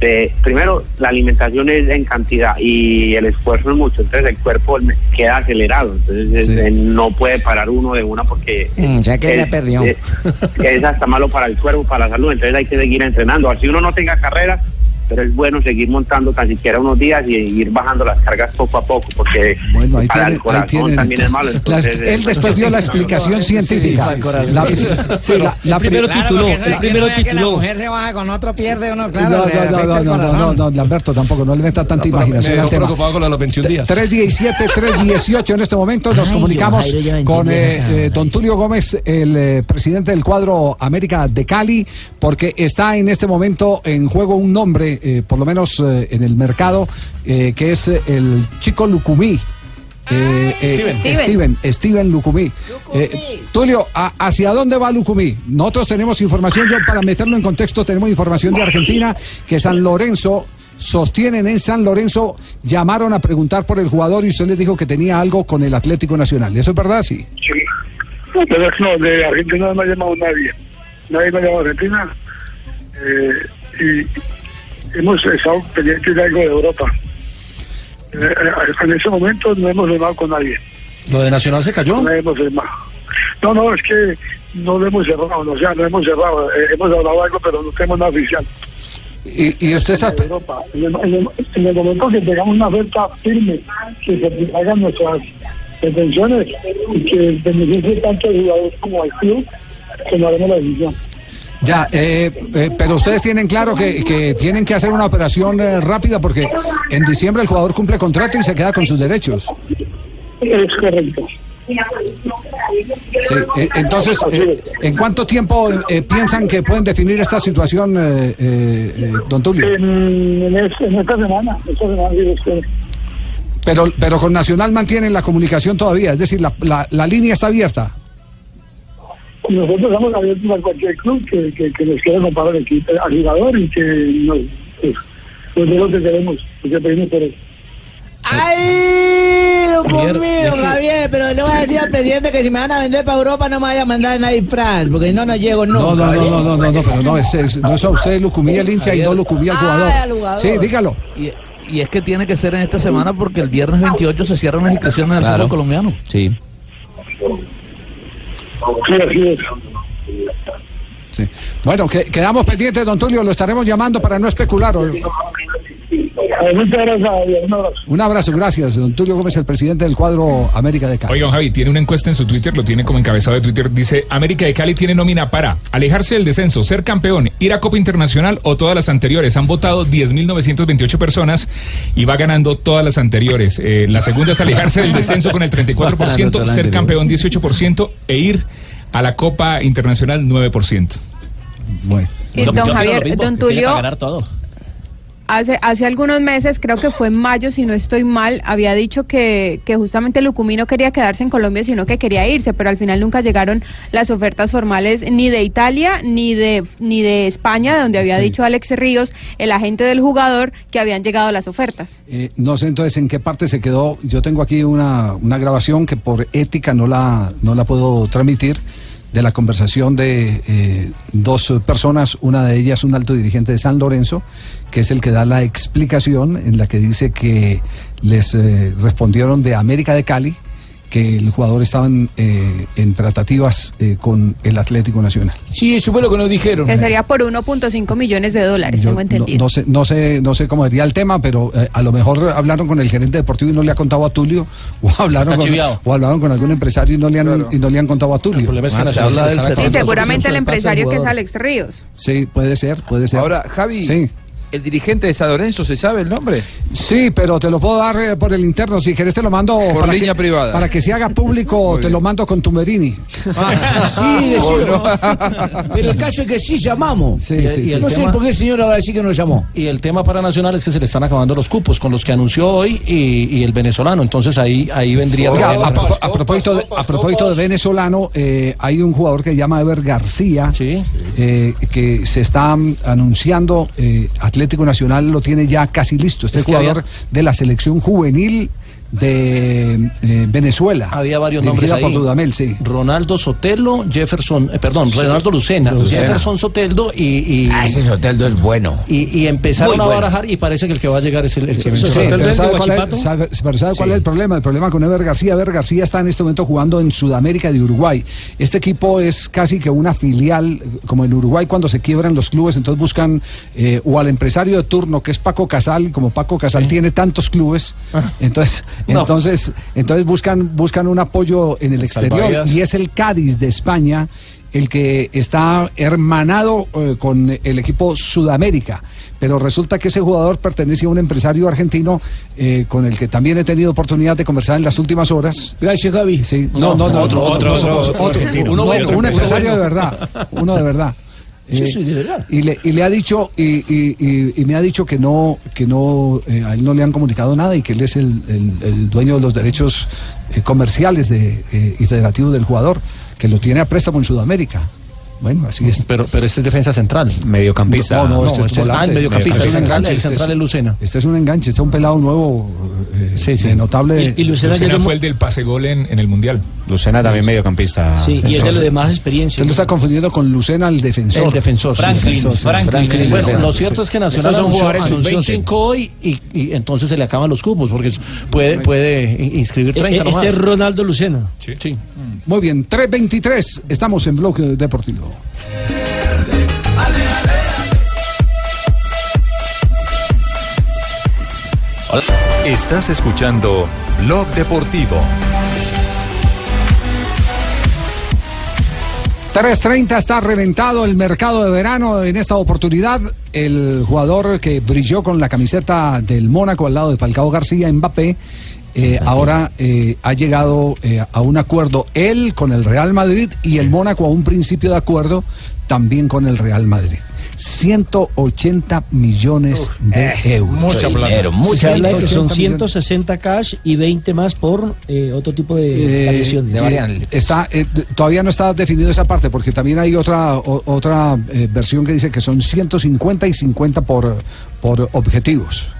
De- primero, la alimentación es en cantidad y el esfuerzo es mucho. Entonces, el cuerpo queda acelerado. Entonces, eh, no puede parar uno de una porque. Mm, sé que es, ya perdió. Es, es hasta malo para el cuerpo, para la salud. Entonces, hay que seguir entrenando. Así uno no tenga carrera, pero es bueno seguir montando tan siquiera unos días y ir bajando las cargas poco a poco, porque Bueno, ahí para tiene, el corazón ahí tiene. también es malo. Las- Entonces, él eh, después dio la explicación científica. La- sí. sí, la- primero pri- tituló, primero que la tituló. mujer se baja con otro, pierde uno, No, claro. no, no, no, no, no, no, no, Lamberto, tampoco, no le meta tanta imaginación me al tema. preocupado con los 21 días. 317, 318 en este momento nos Ay, comunicamos don Jairo lleva 21 con eh, eh, don Tulio Gómez, el eh, presidente del cuadro América de Cali, porque está en este momento en juego un nombre, eh, por lo menos eh, en el mercado, eh, que es eh, el chico Lucumí. Eh, eh, Steven. Steven, Steven Lucumí. Eh, Tulio, ¿a- ¿hacia dónde va Lucumí? Nosotros tenemos información, yo para meterlo en contexto, tenemos información de Argentina que San Lorenzo sostienen en San Lorenzo, llamaron a preguntar por el jugador y usted les dijo que tenía algo con el Atlético Nacional. ¿Eso es verdad? Sí. Sí. Pero no, de Argentina no me ha llamado nadie. Nadie me ha llamado a Argentina. Eh, y hemos estado pendientes de algo de Europa. Eh, eh, en ese momento no hemos firmado con nadie. Lo de Nacional se cayó. No hemos firmado. No, no, es que no lo hemos cerrado. O sea, no hemos cerrado. Eh, hemos hablado algo, pero no tenemos nada oficial. Y, y usted está... Europa. En el, en el- en el momento que tengamos una oferta firme, que satisfagan nuestras pretensiones y que beneficie tanto al jugador como al club, tomaremos la decisión. Ya, eh, eh, pero ustedes tienen claro que, que tienen que hacer una operación eh, rápida porque en diciembre el jugador cumple contrato y se queda con sus derechos. Es correcto. Sí, eh, entonces, ¿en cuánto tiempo piensan que pueden definir esta situación, eh, eh, eh, don Tulio? En, en es- en esta semana, esta. Pero, pero con Nacional mantienen la comunicación todavía, es decir, la, la, la línea está abierta. Nosotros estamos abiertos a cualquier club que, que, que nos quiera comprar al equipo, al jugador y que nos, pues, pues es lo que queremos, lo que pedimos por eso. ¡Ay! Lo Javier, pero le voy a decir al presidente que si me van a vender para Europa no me vaya a mandar en disfraz, porque no nos llego nunca. No, no, no, no, no, no, pero no, es, es- no es a usted Lucumí el hincha y no Lucumí al jugador. Ay, al jugador. Sí, dígalo. Y, y es que tiene que ser en esta semana porque el viernes 28 se cierran las inscripciones del Claro. fútbol colombiano. Sí. Sí. Bueno, que, quedamos pendientes, don Tulio, lo estaremos llamando para no especular. Eh, Muchas gracias, Javier. Un abrazo. Un abrazo, gracias. Don Tulio Gómez, el presidente del cuadro América de Cali. Oigan, Javi, tiene una encuesta en su Twitter, lo tiene como encabezado de Twitter. Dice: América de Cali tiene nómina para alejarse del descenso, ser campeón, ir a Copa Internacional o todas las anteriores. Han votado 10.928 personas y va ganando todas las anteriores. Eh, la segunda es alejarse del descenso con el 34%, Todas las ser campeón 18% e ir a la Copa Internacional 9%. Bueno. Y don Javier, don Tulio, todo. Hace, hace algunos meses, creo que fue en mayo, si no estoy mal, había dicho que, que justamente Lucumí no quería quedarse en Colombia, sino que quería irse, pero al final nunca llegaron las ofertas formales ni de Italia ni de, ni de España, donde había dicho Alex Ríos, el agente del jugador, que habían llegado las ofertas. Eh, no sé entonces en qué parte se quedó. Yo tengo aquí una, una grabación que por ética no la, no la puedo transmitir de la conversación de eh, dos personas, una de ellas un alto dirigente de San Lorenzo, que es el que da la explicación en la que dice que les eh, respondieron de América de Cali que el jugador estaba en, eh, en tratativas eh, con el Atlético Nacional. Sí, eso fue lo que nos dijeron. Que sería por 1.5 millones de dólares, Yo tengo entendido. No, no sé, no sé, no sé cómo sería el tema, pero eh, a lo mejor hablaron con el gerente deportivo y no le ha contado a Tulio, o hablaron, Está con, chiviado. o hablaron con algún empresario y no le han, y no le han contado a Tulio. problema es que Ah, se habla del 70% seguramente el empresario que es. Alex Ríos. Sí, puede ser, puede ser. Ahora, Javi, Sí. ¿El dirigente de San Lorenzo se sabe el nombre? Sí, pero te lo puedo dar eh, por el interno. Si querés, te lo mando Por para línea que, privada. Para que se haga público, Muy te bien. lo mando con Tumerini. Ah, sí, decimos. Pero el caso es que sí llamamos. Sí, Y- sí, y sí. No sé por qué el señor ahora sí que nos llamó. Y el tema para Nacional es que se le están acabando los cupos con los que anunció hoy y, y el venezolano. Entonces ahí, ahí vendría Oiga, a, a propósito de, a propósito de venezolano, eh, hay un jugador que se llama Ever García, eh, que se está anunciando, eh, Atlético Nacional lo tiene ya casi listo. Este Es que jugador había- de la selección juvenil de eh, Venezuela. Había varios nombres ahí. por Dudamel, sí. Ronaldo Sotelo, Jefferson, eh, perdón, Sí. Ronaldo Lucena, Lucena. Jefferson Soteldo y, y Ah, ese Soteldo es bueno. y, y empezaron Muy a bueno. barajar y parece que el que va a llegar es el, el que Sí, pero ¿sabe cuál es, sabe- pero ¿sabe cuál es el problema? El problema con Ever García. Ever García está en este momento jugando en Sudamérica de Uruguay. Este equipo es casi que una filial, como en Uruguay cuando se quiebran los clubes, entonces buscan eh, o al empresario de turno, que es Paco Casal, como Paco Casal tiene tantos clubes, entonces, No. entonces, entonces buscan, buscan un apoyo en el exterior Salvavidas. y es el Cádiz de España el que está hermanado eh, con el equipo Sudamérica. Pero resulta que ese jugador pertenece a un empresario argentino eh, con el que también he tenido oportunidad de conversar en las últimas horas. Gracias, Javi. Sí, no, no, no, otro, otro, otro, un empresario bueno. de verdad, uno de verdad. Sí, Eh, sí, de verdad. Y le, y le ha dicho y, y- me ha dicho que no que no eh, a él no le han comunicado nada y que él es el, el- el dueño de los derechos eh, comerciales de, eh, y federativos del jugador que lo tiene a préstamo en Sudamérica. Bueno, así es. Pero, pero este es defensa central. Mediocampista. No, no, este es ah, volante. el mediocampista. Este El es un central, enganche, el central es- es Lucena. Este es un enganche, este es un pelado nuevo eh, de notable. Y, Lucena fue el del pase gol en, en el Mundial. Lucena también mediocampista. Sí, y es de lo de más experiencia. Usted lo está confundiendo con Lucena, el defensor. El defensor. sí, Franklin, defensor, sí. Franklin, Bueno, Lucena. lo cierto es que Nacional son anunció, jugadores anunció sub-20. cinco hoy y, y entonces se le acaban los cupos porque puede, puede in- inscribir 30 Eh, nomás. Este es Ronaldo Lucena. Sí. Muy bien, 3.23, estamos en Bloque Deportivo. Estás escuchando Blog Deportivo. 3.30 está reventado el mercado de verano. En esta oportunidad, el jugador que brilló con la camiseta del Mónaco al lado de Falcao García, Mbappé, eh, ahora eh, ha llegado eh, a un acuerdo él con el Real Madrid y el Mónaco a un principio de acuerdo también con el Real Madrid. 180 millones de euros. Mucha habla de que son 180 millones. 160 cash y 20 más por eh, otro tipo de Eh, variaciones. eh, está, eh, d- todavía no está definido esa parte porque también hay otra o- otra eh, versión que dice que son 150 y 50 por, por objetivos.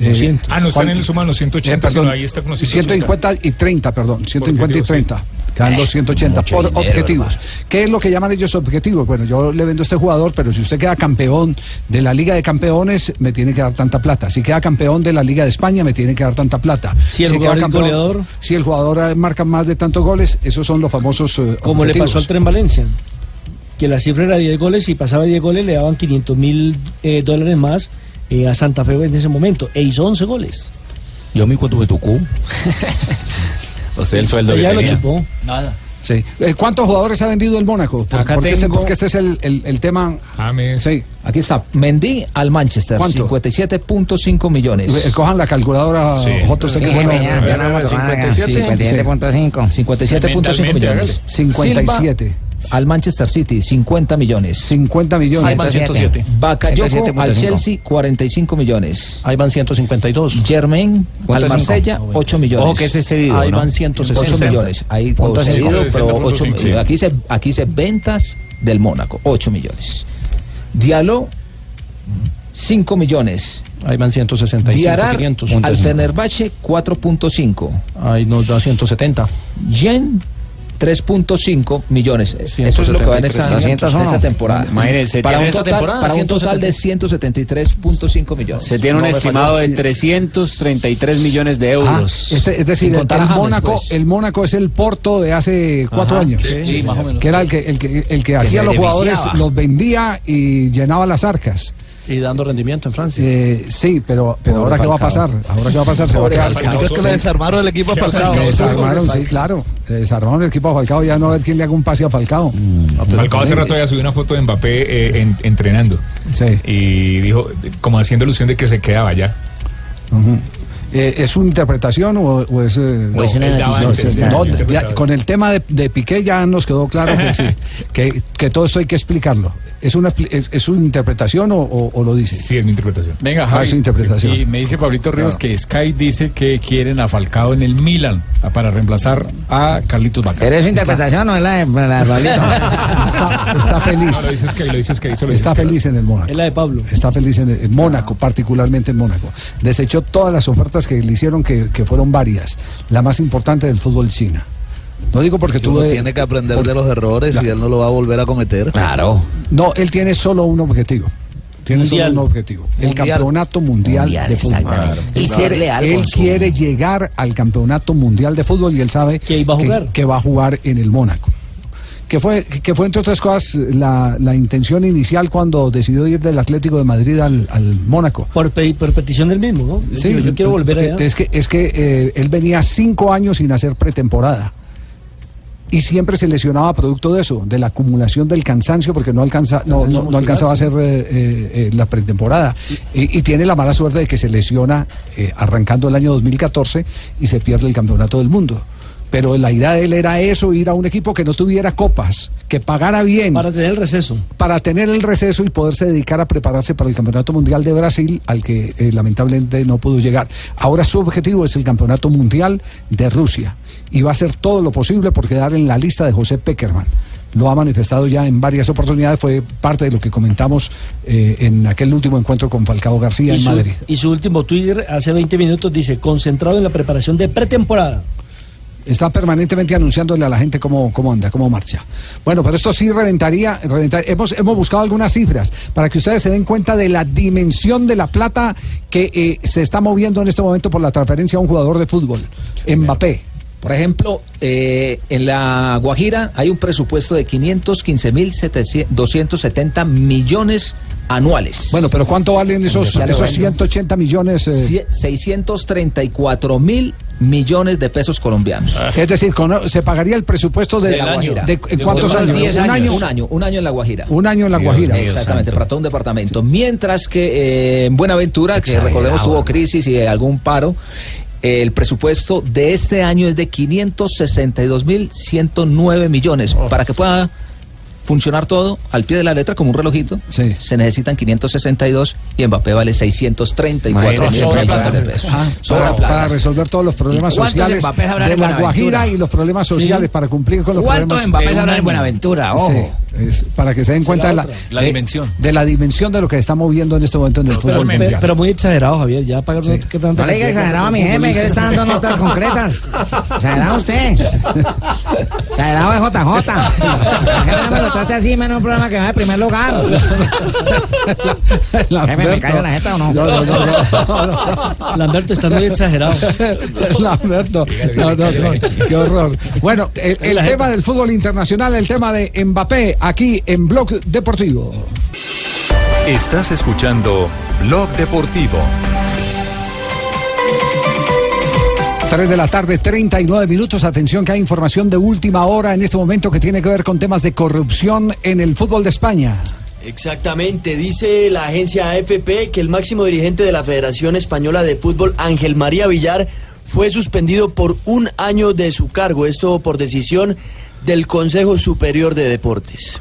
Eh, 200. Ah, no están ¿cuál- en el suma los 180, Eh, perdón, sino ahí está con los 180. 150 y 30, perdón, 150 y objetivos, 30. Quedan los 180 mucho por dinero, objetivos. ¿Qué es lo que llaman ellos objetivos? Bueno, yo le vendo a este jugador, pero si usted queda campeón de la Liga de Campeones, me tiene que dar tanta plata. Si queda campeón de la Liga de España, me tiene que dar tanta plata. Si el jugador campeón- goleador. Si el jugador eh, marca más de tantos goles, esos son los famosos eh, Como le pasó al Tren Valencia, que la cifra era 10 goles y pasaba 10 goles le daban 500 mil eh, dólares más eh, a Santa Fe en ese momento. E hizo 11 goles. ¿Y a mí cuánto me tocó? o sea, el sueldo Ya lo chupó. Nada. Sí. Eh, ¿Cuántos jugadores ha vendido el Mónaco? Por- Acá porque, este, tengo- porque este es el, el- el tema. Sí. Aquí está, Mendy al Manchester, ¿Cuánto? 57.5 millones. Eh, Cojan la calculadora, Joto, usted Sí, bueno. ya, ya no vamos a ganar. 57.5. 57.5 millones. 57. Al Manchester City, 50 millones. 50 millones. Ahí van 107. Bakayoko 107.5. al Chelsea, 45 millones. Ahí van 152. Germain al. Marsella, 8 millones. Ojo que ese es cedido, Ahí ¿no? van 160 8 millones. Ahí cedido, pero 8, 60.5, sí. aquí se aquí se ventas del Mónaco, 8 millones. Diallo 5 millones. Ahí van 165, Diarar 500. al Fenerbahce 4.5. Ahí nos da 170. Yen 3.5 millones. Eso es lo que va en esa, 201. en esa temporada. Imagínense, para un esta total, temporada, para un total de 173.5 millones. Se tiene un No estimado de 333 millones de Ah, euros. este- es decir, el, Mónaco, pues. el Mónaco es el Porto de hace cuatro Ajá, años. sí, sí, más o menos. Que era el que, el que, el que Que hacía los jugadores, los vendía y llenaba las arcas. Y dando rendimiento en Francia. Eh, sí, pero, pero Pobre ahora qué va a pasar? Ahora qué va a pasar? Se va a Pobre quedar Falcao. Es que le desarmaron el equipo a Falcao. Le desarmaron, sí, claro. Le desarmaron el equipo a Falcao. Ya no a ver quién le haga un pase a Falcao. Falcao hace Sí. rato ya subió una foto de Mbappé eh, en- entrenando. Y dijo, como haciendo alusión de que se quedaba ya. Ujú. Eh, ¿Es una interpretación o, o es.? eh, O es una oficial. No, ya, con el tema de, de Piqué ya nos quedó claro que, sí, que, que todo esto hay que explicarlo. ¿Es una, es, es una interpretación o, o- o lo dice? Sí, es mi interpretación. Venga, Ah, Javi. es su interpretación. Y me dice Pablito Ríos que Sky dice que quieren a Falcao en el Milan ah, para reemplazar a Carlitos Bacán. ¿Pero es su interpretación o es la de, la de Pablito? Está, está feliz. No, lo dices que lo dices que hizo lo Está dices que- feliz en el Mónaco. Es la de Pablo. Está feliz en, en Mónaco, particularmente en Mónaco. Desechó todas las ofertas que le hicieron, que, que fueron varias. La más importante del fútbol china. No digo porque Uno tuve. tiene que aprender por- de los errores y él no lo va a volver a cometer. Claro. No, él tiene solo un objetivo. Tiene Mundial. solo un objetivo. El campeonato mundial, Mundial, de fútbol. Y algo él quiere llegar al campeonato mundial de fútbol y él sabe que iba a jugar. que va a jugar en el Mónaco. Que fue, que fue, entre otras cosas, la, la intención inicial cuando decidió ir del Atlético de Madrid al, al Mónaco. Por, pe- por petición del mismo, ¿no? Sí, yo quiero volver allá. Es que, es que eh, él venía cinco años sin hacer pretemporada. Y siempre se lesionaba producto de eso, de la acumulación del cansancio, porque no, alcanza, no, no, no alcanzaba a hacer eh, eh, eh, la pretemporada. Y, y tiene la mala suerte de que se lesiona eh, arrancando el año 2014 y se pierde el campeonato del mundo. Pero la idea de él era eso, ir a un equipo que no tuviera copas, que pagara bien. Para tener el receso. Para tener el receso y poderse dedicar a prepararse para el Campeonato Mundial de Brasil, al que eh, lamentablemente no pudo llegar. Ahora su objetivo es el Campeonato Mundial de Rusia y va a hacer todo lo posible por quedar en la lista de José Peckerman. Lo ha manifestado ya en varias oportunidades, fue parte de lo que comentamos eh, en aquel último encuentro con Falcao García Y en su, Madrid. y su último Twitter hace 20 minutos dice, concentrado en la preparación de pretemporada. Está permanentemente anunciándole a la gente cómo, cómo anda, cómo marcha. Bueno, pero esto sí reventaría, reventar- Hemos, hemos buscado algunas cifras para que ustedes se den cuenta de la dimensión de la plata que eh, se está moviendo en este momento por la transferencia a un jugador de fútbol, Mbappé. Por ejemplo, eh, en la Guajira hay un presupuesto de 515.270 millones anuales. Bueno, pero ¿cuánto valen esos, esos voy a- 180 millones? eh? Sie- 634 mil millones de pesos colombianos. Es decir, con- se pagaría el presupuesto de, de la Guajira. de- ¿En cuántos años? 10 ¿Un año? Un año, un año en la Guajira. Un año en la Guajira. Exactamente, para todo un departamento. Mientras que eh, en Buenaventura, que recordemos tuvo crisis y algún paro, el presupuesto de este año es de 562.109 millones. Para que pueda funcionar todo al pie de la letra como un relojito, se necesitan 562 y Mbappé vale 634 Imagínese, millones de pesos. Ah, Sobra para, plata. para resolver todos los problemas ¿Y cuántos sociales de la? Guajira y los problemas sociales Sí. para cumplir con los ¿Cuántos problemas Mbappés de un habrá en? Buenaventura? Ojo. Sí, es para que se den cuenta de la, La de- dimensión. de la dimensión de lo que está moviendo en este momento en el fútbol Pero, mundial. pero muy exagerado, Javier. Ya pagaron que tanta No le diga cantidad exagerado a mi jefe, que le está dando notas concretas. Exagerado usted. Exagerado es JJ. Trate así, menos un programa que va de primer lugar. Jefe, ¿me cayó la jeta o no? No, no, no, no, no. Lamberto está muy exagerado. Lamberto, no, no, no, qué horror. Bueno, el, el tema del fútbol internacional, el tema de Mbappé, aquí en Blog Deportivo. Estás escuchando Blog Deportivo. 3 de la tarde, 39 minutos. Atención que hay información de última hora en este momento que tiene que ver con temas de corrupción en el fútbol de España. Exactamente, dice la agencia AFP que el máximo dirigente de la Federación Española de Fútbol, Ángel María Villar, fue suspendido por un año de su cargo, esto por decisión del Consejo Superior de Deportes.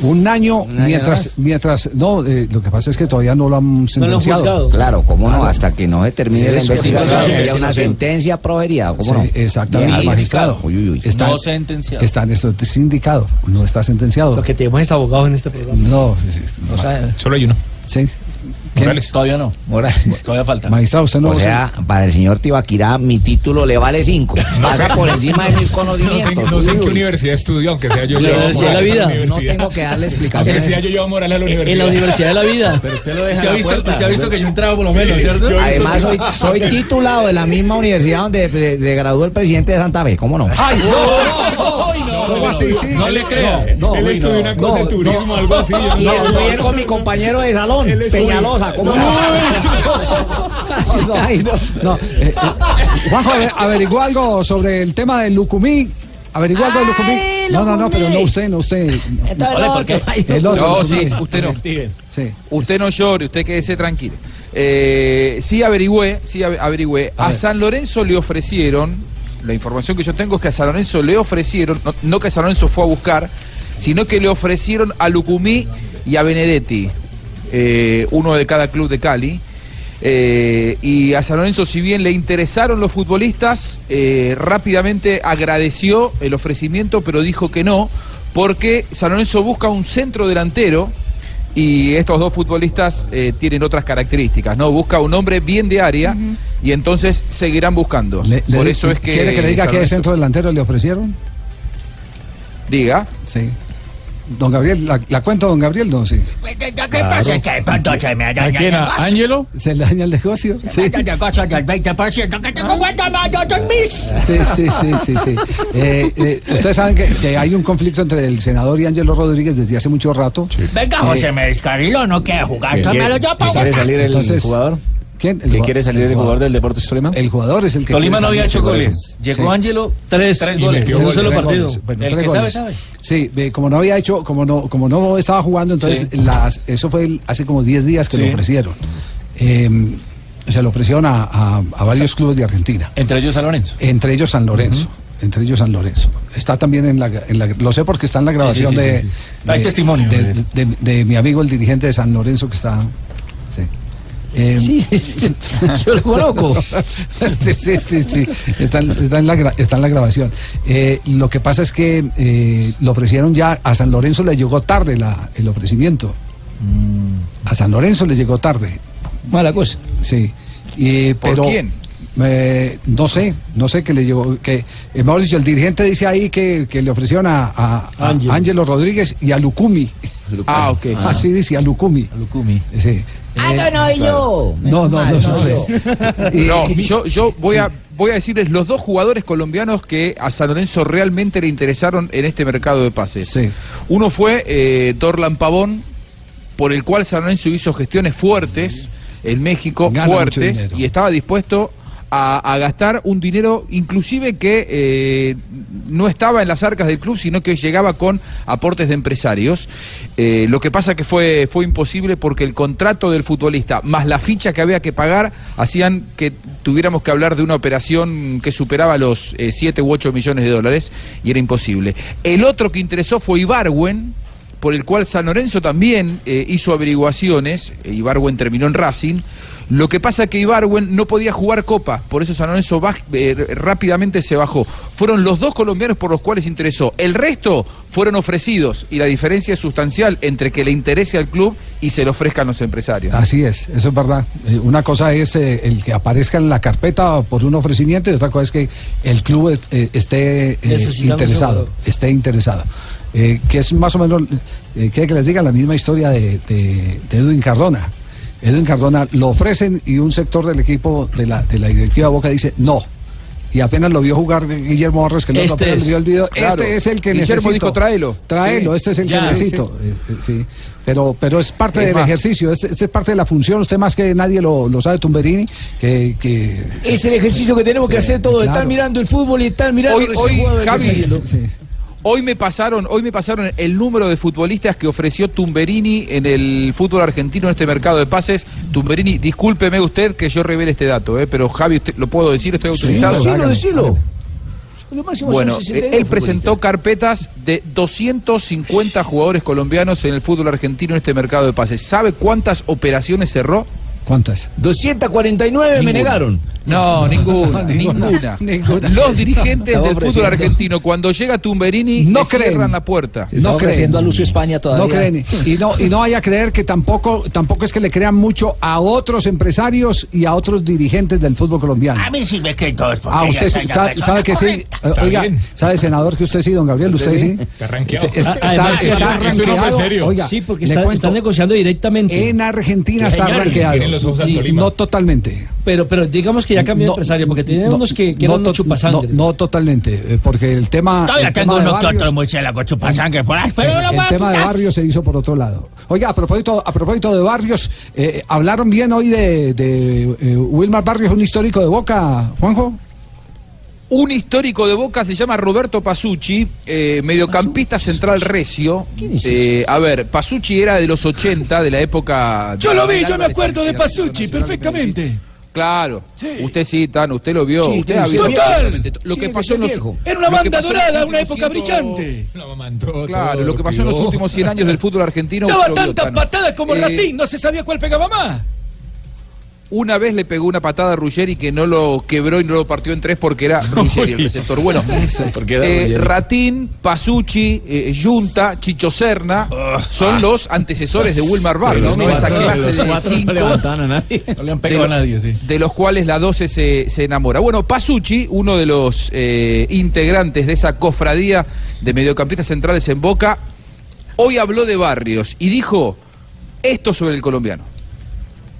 Un año, año mientras, más. mientras, no, eh, lo que pasa es que todavía no lo han sentenciado. Claro, cómo no, hasta que no se termine la investigación, que haya una sí. sentencia proveería, ¿cómo Sí, no? exactamente, Sí, magistrado. Uy, uy, uy. Está, No sentenciado. Está en esto, es indicado, no está sentenciado. Lo que tenemos es abogados en este programa. No, sí, sí, no sabe. Solo hay uno. Sí. Morales. Todavía no. Todavía falta. Magistrado, usted no o sea, para el señor Tibaquirá, mi título le vale 5. Pasa por encima de mis No sé, conocimientos. no sé en qué universidad estudió, aunque sea yo. La Universidad de la Morales Vida. No tengo que darle Aunque explicaciones. sea yo llevo Morales a la universidad. En la Universidad de la Vida. Pero usted lo deja Usted ha la visto- usted ha visto que yo entraba por lo Sí, menos, ¿cierto? Además, soy, soy titulado de la misma universidad donde de, de graduó el presidente de Santa Fe, ¿cómo no? ¡Ay, no! ¿Cómo así? Sí. No le crea. No, Él estudió no, una cosa no, de turismo, no. algo así. Y no- estudié con mi compañero de salón, Peñalosa, ¿cómo no? No, ay, no, no. Juanjo, ave- averiguó algo sobre el tema del Lucumí. Averiguó algo del Lucumí. No, no, no, pero no usted, no usted. El otro. No, sí, usted no. Sí. Usted no llore, usted quédese tranquilo. Eh, sí averigüé, sí ave- averigüé. A. San Lorenzo le ofrecieron, la información que yo tengo es que a San Lorenzo le ofrecieron, no, no que San Lorenzo fue a buscar, sino que le ofrecieron a Lucumí y a Benedetti, eh, uno de cada club de Cali. Eh, y a San Lorenzo, si bien le interesaron los futbolistas, eh, rápidamente agradeció el ofrecimiento, pero dijo que no, porque San Lorenzo busca un centro delantero y estos dos futbolistas eh, tienen otras características, ¿no? Busca un hombre bien de área y entonces seguirán buscando. Le- le- Por eso es que. ¿Quiere que le diga qué centro delantero le ofrecieron? Diga. Sí. Don Gabriel, ¿la, la cuenta don Gabriel? No, sí. ¿Qué pasa? Que de pronto se me daña ¿A quién? el ¿A negocio. Ángelo? ¿Se le daña el negocio? Sí. Me daña el negocio del 20% que tengo cuenta más de otros mis. Sí, sí, sí, sí, sí. Eh, eh, ustedes saben que, que hay un conflicto entre el senador y Ángelo Rodríguez desde hace mucho rato. Venga, Eh, José, me descarriló, no quiere jugar. ¿Qué- Tómalo qué- yo para ¿Quiere votar. salir el Entonces, jugador? ¿Quién? ¿Que quiere salir el jugador del Deportes Tolima? El jugador es el que Tolima no había hecho goles. Llegó Sí. Ángelo, Tres. goles. En un solo partido. Bueno, El tres que sabe, goles. sabe. Sí, como no había hecho, como no, como no estaba jugando, entonces Sí. las, eso fue el- hace como 10 días que Sí. lo ofrecieron. Eh, se lo ofrecieron a, a- a varios clubes de Argentina, Entre ellos San Lorenzo. entre ellos San Lorenzo. Entre ellos San Lorenzo. Está también en la, en la- Lo sé porque está en la grabación sí, sí, de, sí, sí. Hay testimonio de, de eso. de- de mi amigo, el dirigente de San Lorenzo, que está. Sí. Eh, Sí, sí, sí. Yo lo conozco. sí, sí, sí, sí. Está, en- está en la, gra- está en la grabación. Eh, lo que pasa es que eh, lo ofrecieron ya, a San Lorenzo le llegó tarde la- el ofrecimiento. A San Lorenzo le llegó tarde. Mala cosa. Sí. Y, ¿Por pero, quién? eh, no sé, no sé qué le llegó. Que, eh, mejor dicho, el dirigente dice ahí que, que le ofrecieron a, a- a. Ángelo Rodríguez y a Lucumi. Ah, ok. Así dice, a Lucumi. Lucumi. Sí. Ah, Eh, no, no, y yo. no, no, no, no, sé. Y- No, yo, yo voy a voy a decirles los dos jugadores colombianos que a San Lorenzo realmente le interesaron en este mercado de pases. Uno fue eh, Dorlan Pavón, por el cual San Lorenzo hizo gestiones fuertes en México, Gana fuertes, y estaba dispuesto a, gastar un dinero inclusive que eh, no estaba en las arcas del club, sino que llegaba con aportes de empresarios. Eh, lo que pasa que fue, fue imposible porque el contrato del futbolista más la ficha que había que pagar hacían que tuviéramos que hablar de una operación que superaba los 7 u 8 millones de dólares y era imposible. El otro que interesó fue Ibarwen, por el cual San Lorenzo también eh, hizo averiguaciones, eh, Ibarwen terminó en Racing, lo que pasa es que Ibarwen no podía jugar Copa, por eso San Lorenzo baj- eh, rápidamente se bajó. Fueron los dos colombianos por los cuales interesó. El resto fueron ofrecidos y la diferencia es sustancial entre que le interese al club y se lo ofrezcan los empresarios. Así es, eso es verdad. Eh, una cosa es eh, el que aparezca en la carpeta por un ofrecimiento y otra cosa es que el club eh, esté eh, interesado, esté interesado. Eh, que es más o menos, eh, que les diga la misma historia de, de, de Edwin Cardona. Edwin Cardona lo ofrecen y un sector del equipo de la, de la directiva Boca dice no. Y apenas lo vio jugar Guillermo Barros, que luego Este apenas es. vio el video. Claro. Este es el que Guillermo necesito. dijo, "Tráelo". Tráelo, Sí. este es el Ya, que necesito. sí. Eh, eh, sí. Pero, pero es parte Es del más. ejercicio, este, este es parte de la función. Usted más que nadie lo, lo sabe, Tumberini, que... que Es el ejercicio que tenemos que hacer todos, claro. estar mirando el fútbol y estar mirando Hoy, ese hoy, Javi. Hoy me pasaron, hoy me pasaron el número de futbolistas que ofreció Tumberini en el fútbol argentino en este mercado de pases. Tumberini, discúlpeme usted que yo revele este dato, eh, pero Javi, usted, lo puedo decir, estoy Sí, autorizado. decilo, decilo. Lo máximo Bueno, son 62 él presentó carpetas de 250 jugadores colombianos en el fútbol argentino en este mercado de pases. ¿Sabe cuántas operaciones cerró? ¿Cuántas? 249 me negaron. No, ninguna, ninguna. Ninguna. Los dirigentes del fútbol argentino, cuando llega Tumberini, No creen. cierran la puerta. Está ofreciendo a Lucio España todavía. No creen. Y no, y no vaya a creer que tampoco, tampoco es que le crean mucho a otros empresarios y a otros dirigentes del fútbol colombiano. A mí sí me creen todos porque Ah, usted sabe, sabe que sí. Eh, Oiga, ¿sabe, senador, que usted sí, don Gabriel? ¿Usted, ¿Usted sí? Está Ah, está, no rankeado. serio. Oiga, Sí, porque le está, cuento, está negociando directamente. en Argentina está tienen los ojos al Sí, Tolima. no totalmente. Pero, pero digamos que ya cambió de No, empresario, porque tiene no, unos que, que no eran to- chupasangre. No, no totalmente, eh, porque el tema. Todavía el tengo tema de uno que Barrios- otro murciélago chupasangre por ahí, pero no lo el tema de. Barrios se hizo por otro lado. Oiga, a propósito, a propósito de Barrios, eh, hablaron bien hoy de, de eh, Wilmar Barrios, un histórico de Boca, Juanjo. Un histórico de Boca se llama Roberto Pasucci, eh, mediocampista central recio. Eh, a ver, Pasucci era de los 80, de la época... Yo lo vi, yo me acuerdo de Pasucci perfectamente. Claro, usted sí, Tan, usted lo vio, Sí, usted ha visto ser viejo. absolutamente to- lo que pasó en los viejo. Era una banda dorada, una últimos época brillante. Claro, lo que pasó en los últimos 100 años del fútbol argentino. Daba tantas patadas como Eh, Ratín, no se sabía cuál pegaba más. Una vez le pegó una patada a Ruggeri que no lo quebró y no lo partió en tres porque era Ruggeri el receptor. Bueno, eh. Ratín, Pasucci, eh, Junta, Chicho Serna son los antecesores de Wilmar Barrios, ¿no? los Esa clase de no cinco levantaban a nadie. No le han pegado de, a nadie, sí. de los cuales la 12 se, se enamora. Bueno, Pasucci, uno de los eh, integrantes de esa cofradía de mediocampistas centrales en Boca, hoy habló de Barrios y dijo esto sobre el colombiano.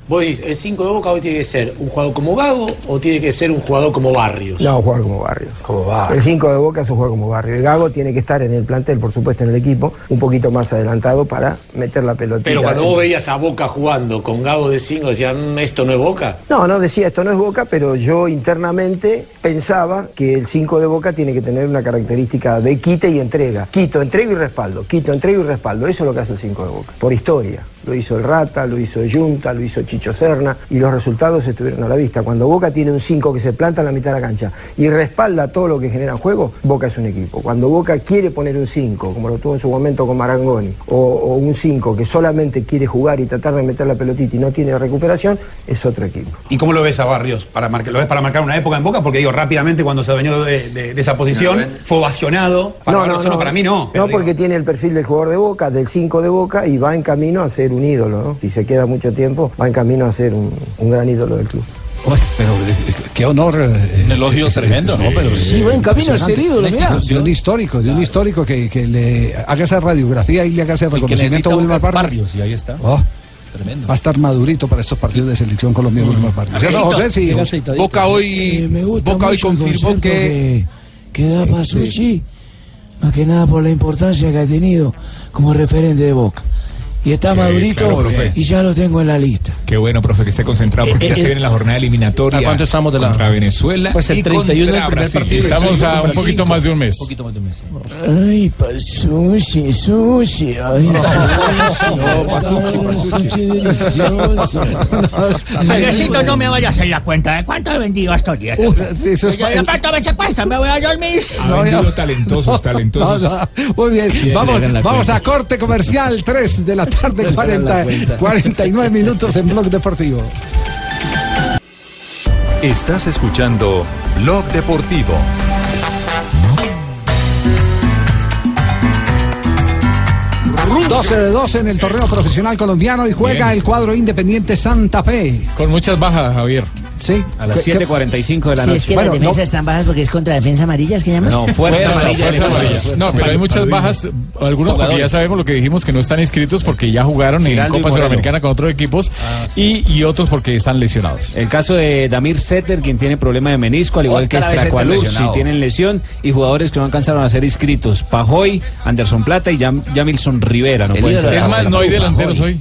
Vos decís, el 5 de Boca hoy tiene que ser un jugador como Gago o tiene que ser un jugador como Barrios. No, jugar como Barrios. Como Barrios. El 5 de Boca es un jugador como Barrio. El Gago tiene que estar en el plantel, por supuesto, en el equipo, un poquito más adelantado para meter la pelotita. Pero cuando en- vos veías a Boca jugando con Gago de 5, decías, "Mm, esto no es Boca. No, no decía esto no es Boca, pero yo internamente pensaba que el 5 de Boca tiene que tener una característica de quite y entrega. Quito, entrego y respaldo. Quito, entrego y respaldo. Eso es lo que hace el 5 de Boca. Por historia. Lo hizo el Rata, lo hizo Junta, lo hizo Chicho Serna y los resultados estuvieron a la vista. Cuando Boca tiene un 5 que se planta en la mitad de la cancha y respalda todo lo que genera en juego, Boca es un equipo. Cuando Boca quiere poner un 5, como lo tuvo en su momento con Marangoni, o, o un 5 que solamente quiere jugar y tratar de meter la pelotita y no tiene recuperación, es otro equipo. ¿Y cómo lo ves a Barrios? Para marcar, ¿Lo ves para marcar una época en Boca? Porque digo, rápidamente cuando se adueñó de, de- de esa posición, fue ovacionado. Para Barrios solo para mí no. No, digo, porque tiene el perfil del jugador de Boca, del 5 de Boca, y va en camino a ser un ídolo, ¿no? Si se queda mucho tiempo, va en camino a ser un, un gran ídolo del club. Uy, pero eh, qué honor. eh, Un elogio eh, tremendo, no, ¿no? pero, Sí, eh, va en camino a ser ídolo, institución. De un histórico, de un histórico que, que le haga esa radiografía y le haga ese reconocimiento a Wilmar Barrios. Barrios, y ahí está. Oh, Va a estar madurito para estos partidos de selección colombiana. Mm. ¿Cierto, José? Sí. Boca hoy, Eh, me gusta Boca hoy confirmó que... que, que da Pasucci, más que nada por la importancia que ha tenido como referente de Boca. Y está Sí, madurito claro, y ya lo tengo en la lista. Qué bueno, profe, que esté concentrado porque Eh, ya eh, se viene la jornada eliminatoria. ¿A cuánto estamos de la- Contra Venezuela. Pues el y 31 contra del primer Brasil. partido. Estamos a un Cinco. poquito más de un mes. Ay, Pasucci, sushi, ay, sushi, delicioso. Necesito no me vayas a hacer la cuenta de cuánto he vendido estos días. sí, eso es de pronto me secuestran, me voy a dormir. Ha vendido talentosos, talentosos. No, no. Muy bien, vamos, vamos a corte comercial, 3 de la tarde, Hagan la 40, cuenta. 49 minutos en Blog Deportivo. Estás escuchando Blog Deportivo. Ru- 12 de 12 en el torneo profesional colombiano y juega Bien. el cuadro Independiente Santa Fe. Con muchas bajas, Javier. Sí. A las 7.45 de la Si noche. es que las defensas están bajas porque es contra defensa amarilla, ¿es que llamas? No, fuerza amarilla. Fuerza amarilla. No, pero hay muchas bajas, algunos porque ya sabemos lo que dijimos que no están inscritos porque ya jugaron en Giraldo Copa Moreno. Sudamericana con otros equipos y, y otros porque están lesionados. El caso de Damir Setter, quien tiene problema de menisco, al igual que Otra Estracualuz, si tienen lesión, y jugadores que no alcanzaron a ser inscritos. Pajoy, Anderson Plata y Yam- Yamilson Rivera. No. Es más, no hay delanteros hoy.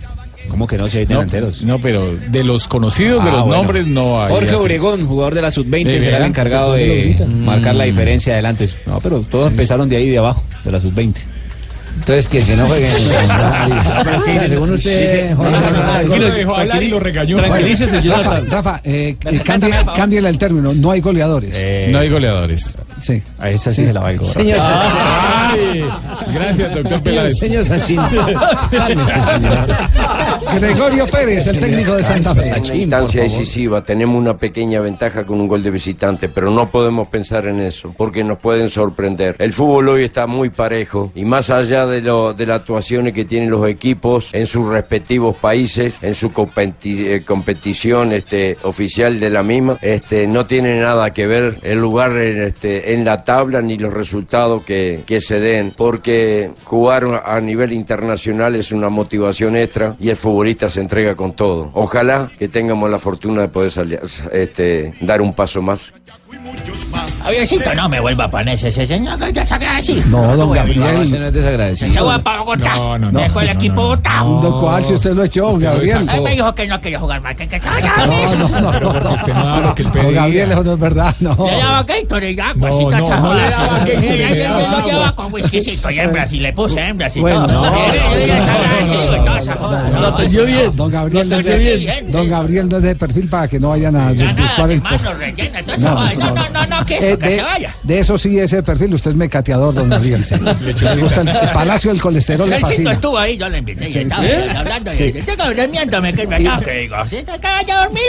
¿Cómo que no? Si hay No, delanteros. No, pero de los conocidos, de Ah, los bueno. nombres, no hay. Jorge así. Obregón, jugador de la sub-20, ¿De será el encargado ¿Por qué no de marcar la Mm. diferencia adelante. No, pero todos empezaron de ahí de abajo, de la sub-20. Entonces, que, que no jueguen. Pero es que dice- según usted, no, no, no, Rafa, Rafa, eh, eh, cambie, cámbiele el término, no hay goleadores. No hay goleadores. Sí. A esa sí se la valgo. Señor Ay, gracias, doctor Peláez. Señor Sachin. Gregorio Pérez, el técnico de Santa Fe. instancia decisiva tenemos una pequeña ventaja con un gol de visitante, pero no podemos pensar en eso, porque nos pueden sorprender. El fútbol hoy está muy parejo y más allá de, lo, de las actuaciones que tienen los equipos en sus respectivos países, en su competi- eh, competición este, oficial de la misma, este, no tiene nada que ver el lugar en, este, en la tabla ni los resultados que, que se den, porque jugar a nivel internacional es una motivación extra y el futbolista se entrega con todo. Ojalá que tengamos la fortuna de poder este, dar un paso más. Javiercito, no me vuelva a poner ese señor que ya saqué así. No, don Gabriel. no es desagradecido. Se va para Bogotá. No, no, no. Dejó el equipo botado. ¿Dónde cuál? Si usted lo echó, lo Gabriel. Él me dijo que no quería jugar más, que que se vaya No, no, no, Pero no, porque usted no da lo que él no, pedía. Gabriel, eso no es verdad, no. Le daba Gatorade y agua, No, Eh, eh, llevaba con whiskycito y hembras y le puse hembras y Bueno, no, Eh, eh, eh. Lo No, atendió bien. Don Gabriel, no bien, don. Gabriel no es de perfil para que no vayan a desvirtuar el. No, no, no, no, que de, se vaya. de eso sí, ese perfil, usted es mecateador, don Gabriel. sí. Le gusta el, el palacio del colesterol, le El cinto fascina. estuvo ahí, yo le invité y Sí, estaba ¿sí? hablando Sí. y miéntome que me acabo que digo, si te acabas de dormir.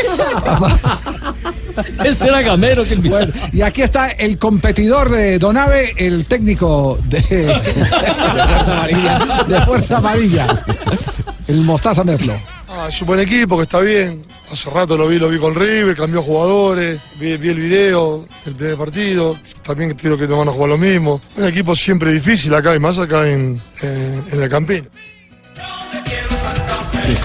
Eso era gamero que Bueno, y aquí está el competidor de Donave, el técnico de, de Fuerza Amarilla. De Fuerza Amarilla. El Mostaza Merlo. Ah, es un buen equipo que está bien. Hace rato lo vi, lo vi con River, cambió jugadores, vi, el video del primer partido. También creo que no van a jugar lo mismo. Un equipo siempre difícil acá y más acá en, en, en el Campín.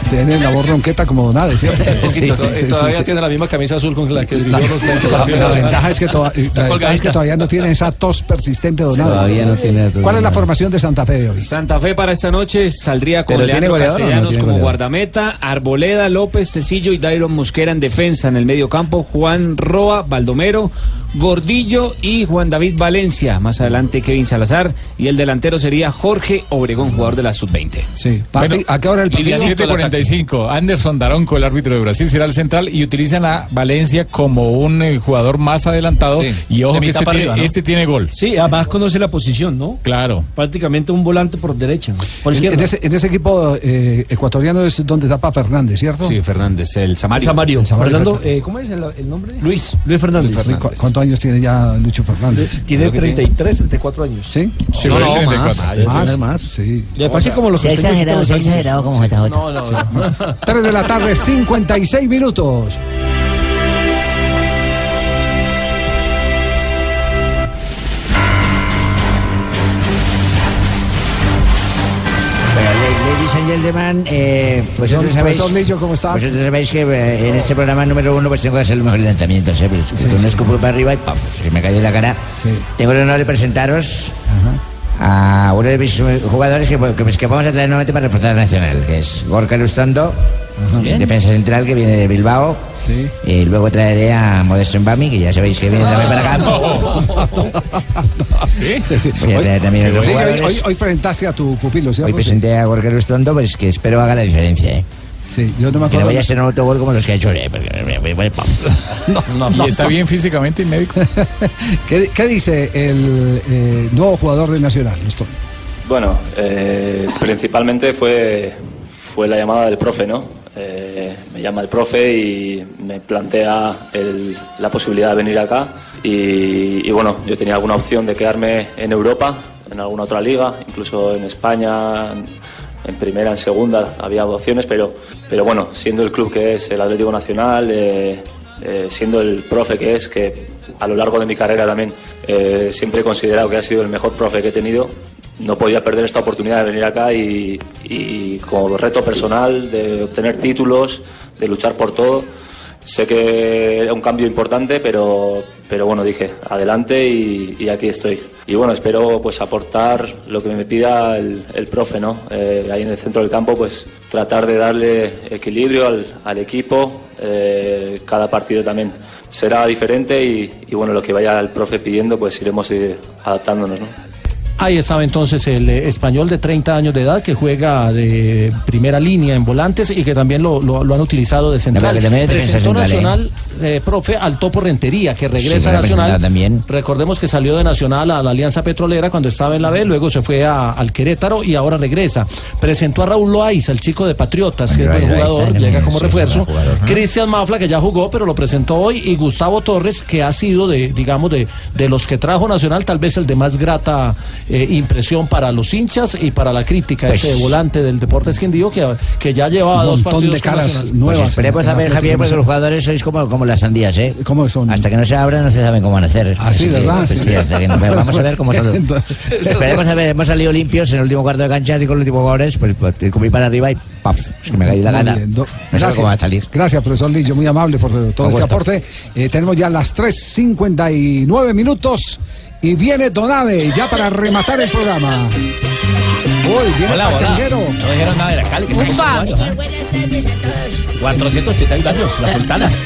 Tiene la voz ronqueta como Donave, ¿cierto? Sí, y todavía tiene la misma camisa azul con la que La, la- la ventaja es que, toda- la ventaja es que todavía no tiene esa tos persistente Donave. Todavía no tiene ¿Cuál es la formación de Santa Fe de hoy? Santa Fe para esta noche saldría con ¿Pero tiene Leandro goleador o no Castellanos como guardameta, Arboleda, López, Tecillo y Dairon Mosquera en defensa en el medio campo, Juan Roa, Baldomero, Gordillo y Juan David Valencia. Más adelante Kevin Salazar y el delantero sería Jorge Obregón, jugador de la sub-20. Sí. Bueno, ¿A qué hora el partido? 17:45. Anderson Daronco, el árbitro de Brasil, será el central y utilizan a Valencia como un eh, jugador más adelantado. Y ojo que este para tiene, arriba, ¿no? este tiene gol. Sí, además conoce la posición, ¿no? Claro. Prácticamente un volante por derecha. Por En, ese, en ese equipo eh, ecuatoriano es donde tapa Fernández, ¿cierto? Sí, Fernández, el Samario. Samario. El Samario Fernando, Fernández. eh, ¿cómo es el, el nombre? Luis. Luis Fernández. ¿cu- ¿Cuántos años tiene ya Lucho Fernández? Tiene 33, 34 años. ¿Sí? Sí, No, no, 34. más. Tener más, sí. Le pasa como los Se ha exagerado, se ha exagerado como JJ. No, no. 3 de la tarde, 56 minutos. Ladies and gentlemen, eh, pues Don vosotros sabéis, profesor Lillo, ¿cómo está? vosotros sabéis que eh, en este programa número uno pues tengo que hacer los mejores lanzamientos, ¿eh? Pues, Sí, un sí. escupo para arriba y ¡paf! se me cayó en la cara. Tengo el honor de presentaros a uno de mis jugadores que, que, que vamos a traer nuevamente para reforzar la nacional, que es Gorka Lustondo, defensa central que viene de Bilbao. Y luego traeré a Modesto Mbami, que ya sabéis que viene también para acá. Sí, sí. Voy a traer también otros Hoy, presentaste a tu pupilo, ¿cierto? Hoy presenté a Gorka Lustondo, pues que espero haga la diferencia, ¿eh? Sí, yo no me Que no acuerdo. vaya a ser un autogol como los que ha hecho. me- me- pam. ¿Y está bien físicamente y médico? ¿Qué, qué dice el eh, nuevo jugador de Nacional? Lustón? Bueno, eh, principalmente fue, fue la llamada del profe, ¿no? Eh, me llama el profe y me plantea el- la posibilidad de venir acá. Y, y bueno, yo tenía alguna opción de quedarme en Europa, en alguna otra liga, incluso en España, en, primera, en segunda, había opciones, pero, pero bueno, siendo el club que es el Atlético Nacional, eh, eh, siendo el profe que es, que a lo largo de mi carrera también eh, siempre he considerado que ha sido el mejor profe que he tenido, no podía perder esta oportunidad de venir acá y, y como reto personal de obtener títulos, de luchar por todo. Sé que era un cambio importante, pero, pero bueno, dije, adelante y, aquí estoy. Y bueno, espero pues aportar lo que me pida el, el profe, ¿no? Eh, ahí en el centro del campo, pues tratar de darle equilibrio al, al equipo. Eh, cada partido también será diferente y, y bueno, lo que vaya el profe pidiendo, pues iremos eh, adaptándonos, ¿no? Ahí estaba entonces el eh, español de 30 años de edad que juega de primera línea en volantes y que también lo, lo- lo han utilizado de central. Presentó central, Nacional, eh, profe, al Topo Rentería, que regresa a Nacional. también. Recordemos que salió de Nacional a la Alianza Petrolera cuando estaba en la B, luego se fue a- al Querétaro y ahora regresa. Presentó a Raúl Loaiza, el chico de Patriotas, que es buen jugador, llega como refuerzo. Cristian Mafla, que ya jugó, pero lo presentó hoy, y Gustavo Torres, que ha sido de, digamos, de, de los que trajo Nacional, tal vez el de más grata eh, impresión para los hinchas y para la crítica, Pues- este volante del Deportes Quindío, que, que ya llevaba dos partidos con Nacional. Pues esperemos a ver, Javier, porque los jugadores sois como, como las sandías, ¿eh? ¿Cómo son? Hasta que no se abran no se saben cómo van a hacer. Ah, sí, Así ¿verdad? pues, Sí. sí, que vamos a ver cómo son. Esperemos a ver, hemos salido limpios en el último cuarto de cancha y con los últimos jugadores, pues, pues comí para arriba y ¡paf! Es que me cayó la Muy gana. bien, do- No sé cómo va a salir. Gracias, profesor Lillo, muy amable por todo este aporte. Eh, tenemos ya las 3.59 minutos y viene Donave ya para rematar el programa. Uy, viene Hola, hola. Pachanguero. No dijeron nada de la Cali. que Upa. años, ¿ah? 481 años, la sultana.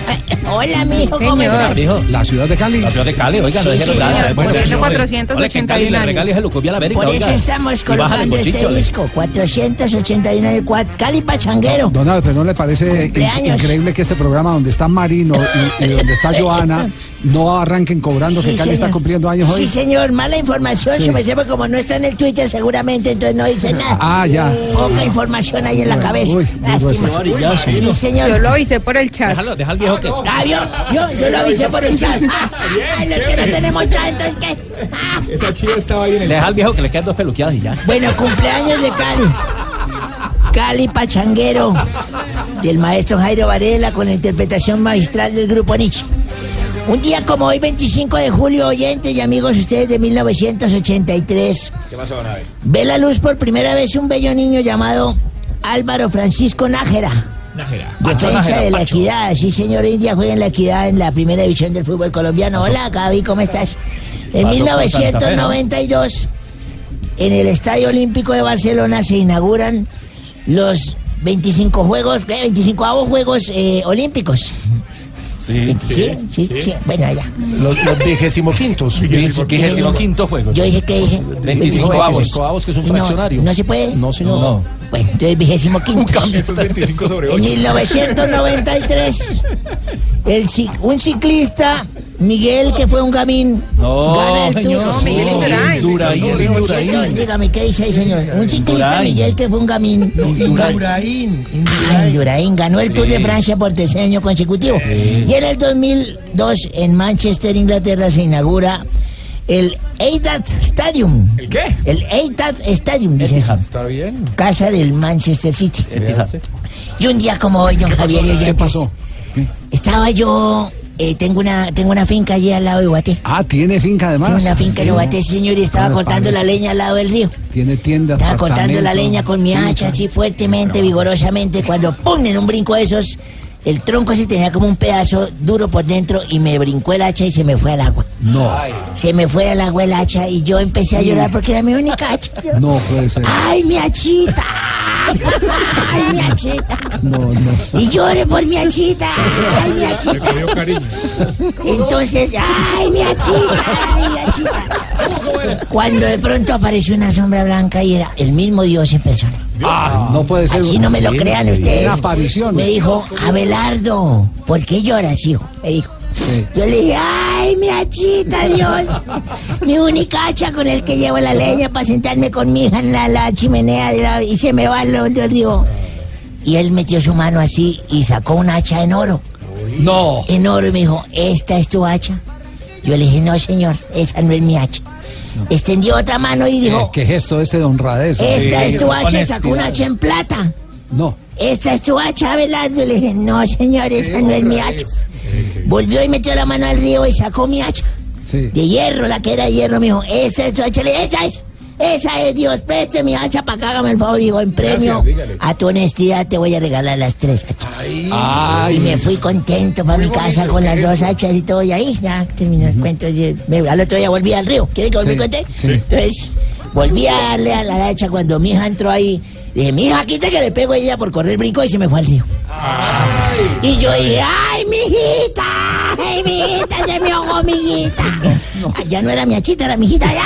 Hola, mijo, ¿cómo Señor. estás? Mijo. La ciudad de Cali. La ciudad de Cali, oiga, no Sí, dijeron señor, nada. por eso oiga, 481 oiga, que en Cali años. regales el a la América, Por eso oiga. estamos colocando este disco, 481 de cuat- Cali Pachanguero. Donave, pero ¿no le parece increíble que este programa donde está Marino y, y donde está Joana no arranquen cobrando que Cali está cumpliendo años hoy? Sí, señor, mala información, Sí. se me sepa como no está en el Twitter seguramente, entonces no dice nada. Ah, ya. Poca información ahí en la cabeza. uy, Lástima. Sí, señor. Yo lo avisé por el chat. Déjalo, deja al viejo que. Ah, ¿vio? Yo, yo lo avisé por el chat. Ay, los que no tenemos chat, entonces ¿qué? Esa chiva estaba ahí en el Deja al viejo que le quedan dos peluqueadas y ya. Bueno, cumpleaños de Cali. Cali Pachanguero, del maestro Jairo Varela con la interpretación magistral del grupo Nietzsche. Un día como hoy, 25 de julio, oyentes y amigos ustedes de 1983, ¿Qué pasó, Nave? ve la luz por primera vez un bello niño llamado Álvaro Francisco Nájera. Nájera. Defensa de la equidad, sí señor India juega en la equidad en la primera división del fútbol colombiano. Hola Gaby, ¿cómo estás? En Pasó por Santa Fe, ¿no? 1992, en el Estadio Olímpico de Barcelona se inauguran los 25 juegos, ¿qué? 25 Juegos eh, Olímpicos. Sí, Sí, sí, sí, bueno, ya. Los, los vigésimo quintos. Vigésimo quinto juego. Yo dije que dije. 25 avos. 25 avos, que es un fraccionario. No, se puede. No, señor. No. Bueno, entonces vigésimo quinto. Esos 25 sobre En 8. 1993, el, un ciclista, Miguel, que fue un gamín, No, gana el señor. Tour. No, Miguel Indurain. Dígame, ¿qué dice ahí, señor? Un ciclista. Miguel, que fue un gamín. Indurain. Ah, Indurain ganó el Tour de. Francia por tercer año consecutivo. Y en el 2002, en Manchester, Inglaterra, se inaugura el Etihad Stadium. ¿El qué? El Etihad Stadium, dice eso. Está bien. Casa del Manchester City. Y un día como hoy, don Javier y oyentes, ¿Qué pasó? Estaba yo eh, tengo una tengo una finca allí al lado de Guaté. Ah, tiene finca además. Tengo una finca en. Guaté, señor, y estaba cortando la leña al lado del río. Tiene tienda. Estaba cortando la apartamento, leña con mi finca. hacha así fuertemente, vigorosamente, cuando ¡pum! en un brinco de esos, el tronco ese tenía como un pedazo duro por dentro y me brincó el hacha y se me fue al agua. No. Se me fue al agua el hacha y yo empecé a llorar porque era mi única hacha. No puede ser. ¡Ay, mi hachita! ¡Ay, mi hachita! No, no. Y lloré por mi hachita. ¡Ay, mi hachita! Entonces, ¡ay, mi hachita! ¡Ay, mi hachita! Cuando de pronto apareció una sombra blanca y era el mismo Dios en persona. Ah, no puede ser. Así no me lo crean ustedes. Una aparición. Me dijo, Abelardo, ¿por qué lloras, hijo? Me dijo. Yo le dije, ay, mi hachita, Dios. Mi única hacha con el que llevo la leña para sentarme con mi hija en la, la chimenea de la- y se me va lo yo digo. Y él metió su mano así y sacó una hacha en oro. No. En oro y me dijo, ¿esta es tu hacha? Yo le dije, no, señor, esa no es mi hacha. Extendió otra mano y dijo, ¿Qué, qué gesto este de honradez? esta es tu hacha sacó una hacha en plata. No. Esta es tu hacha, Abelardo. Le dije, no, señor, esa no es mi hacha. Volvió y metió la mano al río y sacó mi hacha. Sí. De hierro, la que era de hierro, me dijo, esa es tu hacha. Le dije, esa es. Esa es Dios, preste mi hacha para que hágame el favor. Digo, en premio Gracias, a tu honestidad te voy a regalar las tres hachas. Ay. y me fui contento para mi casa con las dos hachas y todo. Y ahí ya terminó el cuento. y me- Al otro día volví al río. ¿Quiere que volví Sí, conté? sí. Entonces, volví a darle a la hacha cuando mi hija entró ahí. Dije, mi hija, quita que le pego a ella por correr brinco y se me fue al río. Y yo dije, ¡ay, mi hijita! ¡Ay, mi hijita! Se me ahogó mi hijita. Ah, Ya no era mi hachita, era mi hijita. ¡Ay,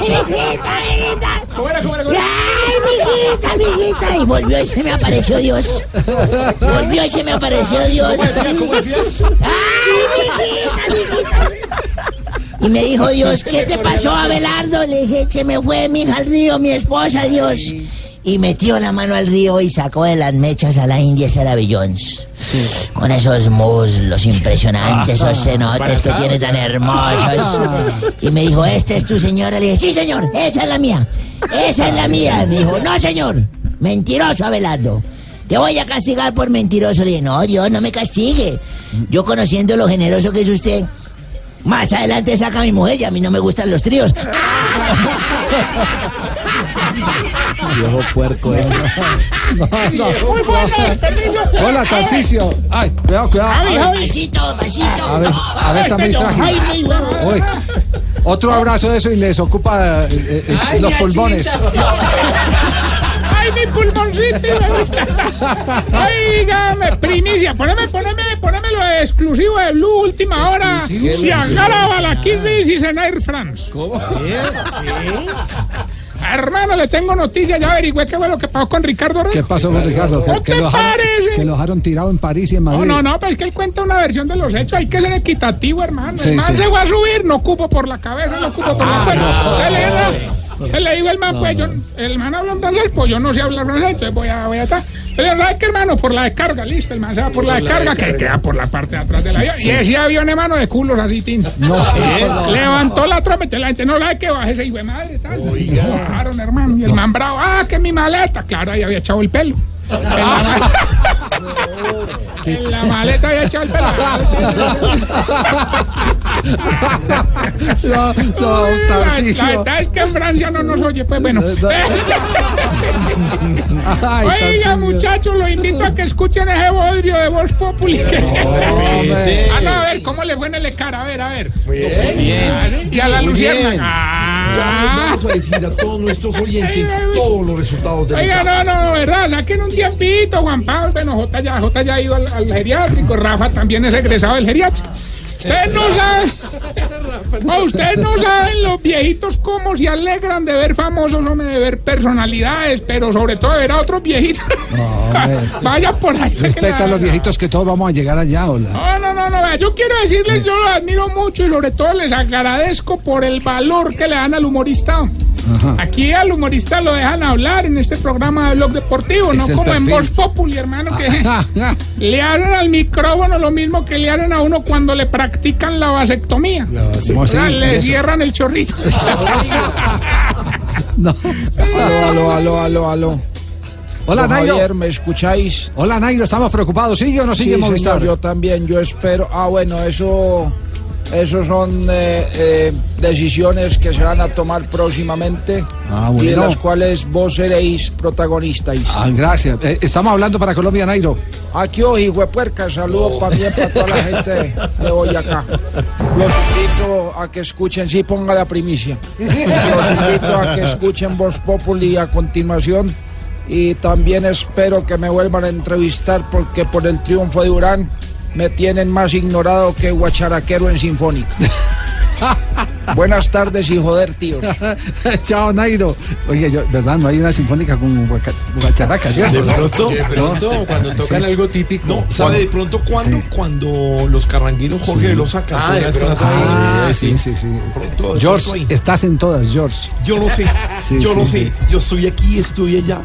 mi hijita, mi hijita! ¡Ay, mi hijita, mi hijita! Y volvió y se me apareció Dios. Volvió y se me apareció Dios. ¡Ay, mi hijita, mi hijita! Y me dijo Dios, ¿qué te pasó, Abelardo? Le dije, se me fue mi hija al río, mi esposa, Dios. Y metió la mano al río y sacó de las mechas a la India Sarah Jones. Con esos muslos impresionantes, esos cenotes que tiene tan hermosos. Y me dijo, ¿este es tu señora? Le dije, sí, señor, esa es la mía. Esa es la mía. Me dijo, no, señor. Mentiroso, Abelardo. Te voy a castigar por mentiroso. Le dije, no, Dios, no me castigue. Yo conociendo lo generoso que es usted, más adelante saca a mi mujer y a mí no me gustan los tríos. Viejo puerco. eh. No, no. Hola, Tarcicio. Ay, cuidado, cuidado. A ver, Pasito, pasito. a ver, a ver, está muy frágil. Uy, otro abrazo de eso y les ocupa eh, eh, Ay, los pulmones. ¡Ay, mi pulmoncito! Oígame, primicia. Poneme, poneme, poneme lo exclusivo de Blue, última hora. Si agarra Balaquirris y Senair France. ¿Cómo? Hermano, le tengo noticias. Ya averigüé qué fue lo que pasó con Ricardo Rego. ¿Qué pasó con Ricardo? ¿No Que, te lo dejaron, parece? que lo dejaron tirado en París y en No, Madrid. no, no, pero es que él cuenta una versión de los hechos. Hay que ser equitativo, hermano. Sí, el man sí. se va a subir, no cupo por la cabeza, no cupo por la cuerda. Entonces le digo- al man, pues yo, el man habla francés, pues yo no sé hablar francés, entonces voy a, voy a estar. Le digo, ¿sabes qué, hermano? Por la descarga, listo, el man se va por la descarga, que queda por la parte de atrás del avión. Y ese avión, hermano, de culos así, tin. No. Levantó la trompa, entonces la gente no sabe que baje ese hijo de madre, tal. Bajaron, hermano, y el man bravo, ah, que mi maleta. Claro, ahí había echado el pelo. En la, en la maleta había echado el pelo. No, no, La, Tarcisio. la verdad es que en Francia no nos oye, pues bueno. Oiga, muchachos, los invito a que escuchen ese bodrio de Voz Populi. Ah, no, a ver, ¿cómo le fue en el Ecara? A ver, a ver. bien. Y a la. Lucierna. Ah. Vamos a decir a todos nuestros oyentes todos los resultados del Oiga, no, no, no, verdad, saquen un tiempito, Juan Pablo, bueno, J ya, J ya ha ido al, al geriátrico, Rafa también es egresado del geriátrico. Ustedes no saben, no, ustedes no saben los viejitos cómo se alegran de ver famosos, hombre, de ver personalidades, pero sobre todo de ver a otros viejitos. Vaya por ahí. Respeta a los viejitos que todos vamos a llegar allá, hola. No, no, no, no, yo quiero decirles, yo los admiro mucho y sobre todo les agradezco por el valor que le dan al humorista. Aquí al humorista lo dejan hablar en este programa de Blog Deportivo, Es no como en. Voz Populi, hermano, que le hacen al micrófono lo mismo que le hacen a uno cuando le practican la vasectomía. Le cierran el chorrito. No. Aló, aló, aló, aló, aló. Hola, Nairo. Javier, ¿me escucháis? Hola, Nairo, estamos preocupados. ¿Sigue o no sigue sí, Movistar? señor, yo también, yo espero. Ah, bueno, eso, eso son eh, eh, decisiones que se van a tomar próximamente Ah, y de las cuales vos seréis protagonistas. Ah, gracias. Eh, estamos hablando para Colombia, Nairo. Aquí hoy, hijo de puerca, saludos también para toda la gente de Boyacá. Los invito a que escuchen, sí, ponga la primicia. Los invito a que escuchen Voz Populi a continuación. Y también espero que me vuelvan a entrevistar porque por el triunfo de Durán me tienen más ignorado que guacharaquero en Sinfónica. Buenas tardes y joder, tíos. Chao, Nairo. Oye, yo, ¿verdad? No hay una sinfónica con guacharaca, ¿cierto? De pronto, De pronto, cuando tocan algo típico. No, ¿sabe de pronto cuándo? Sí. Cuando los carrangueros Jorge Sí. lo sacan. Ah, de pronto, ah, sí, sí, sí. pronto, de George, estás en todas, George. Yo lo sé, Sí, yo sí, lo sí. sé. Yo estoy aquí, estoy allá.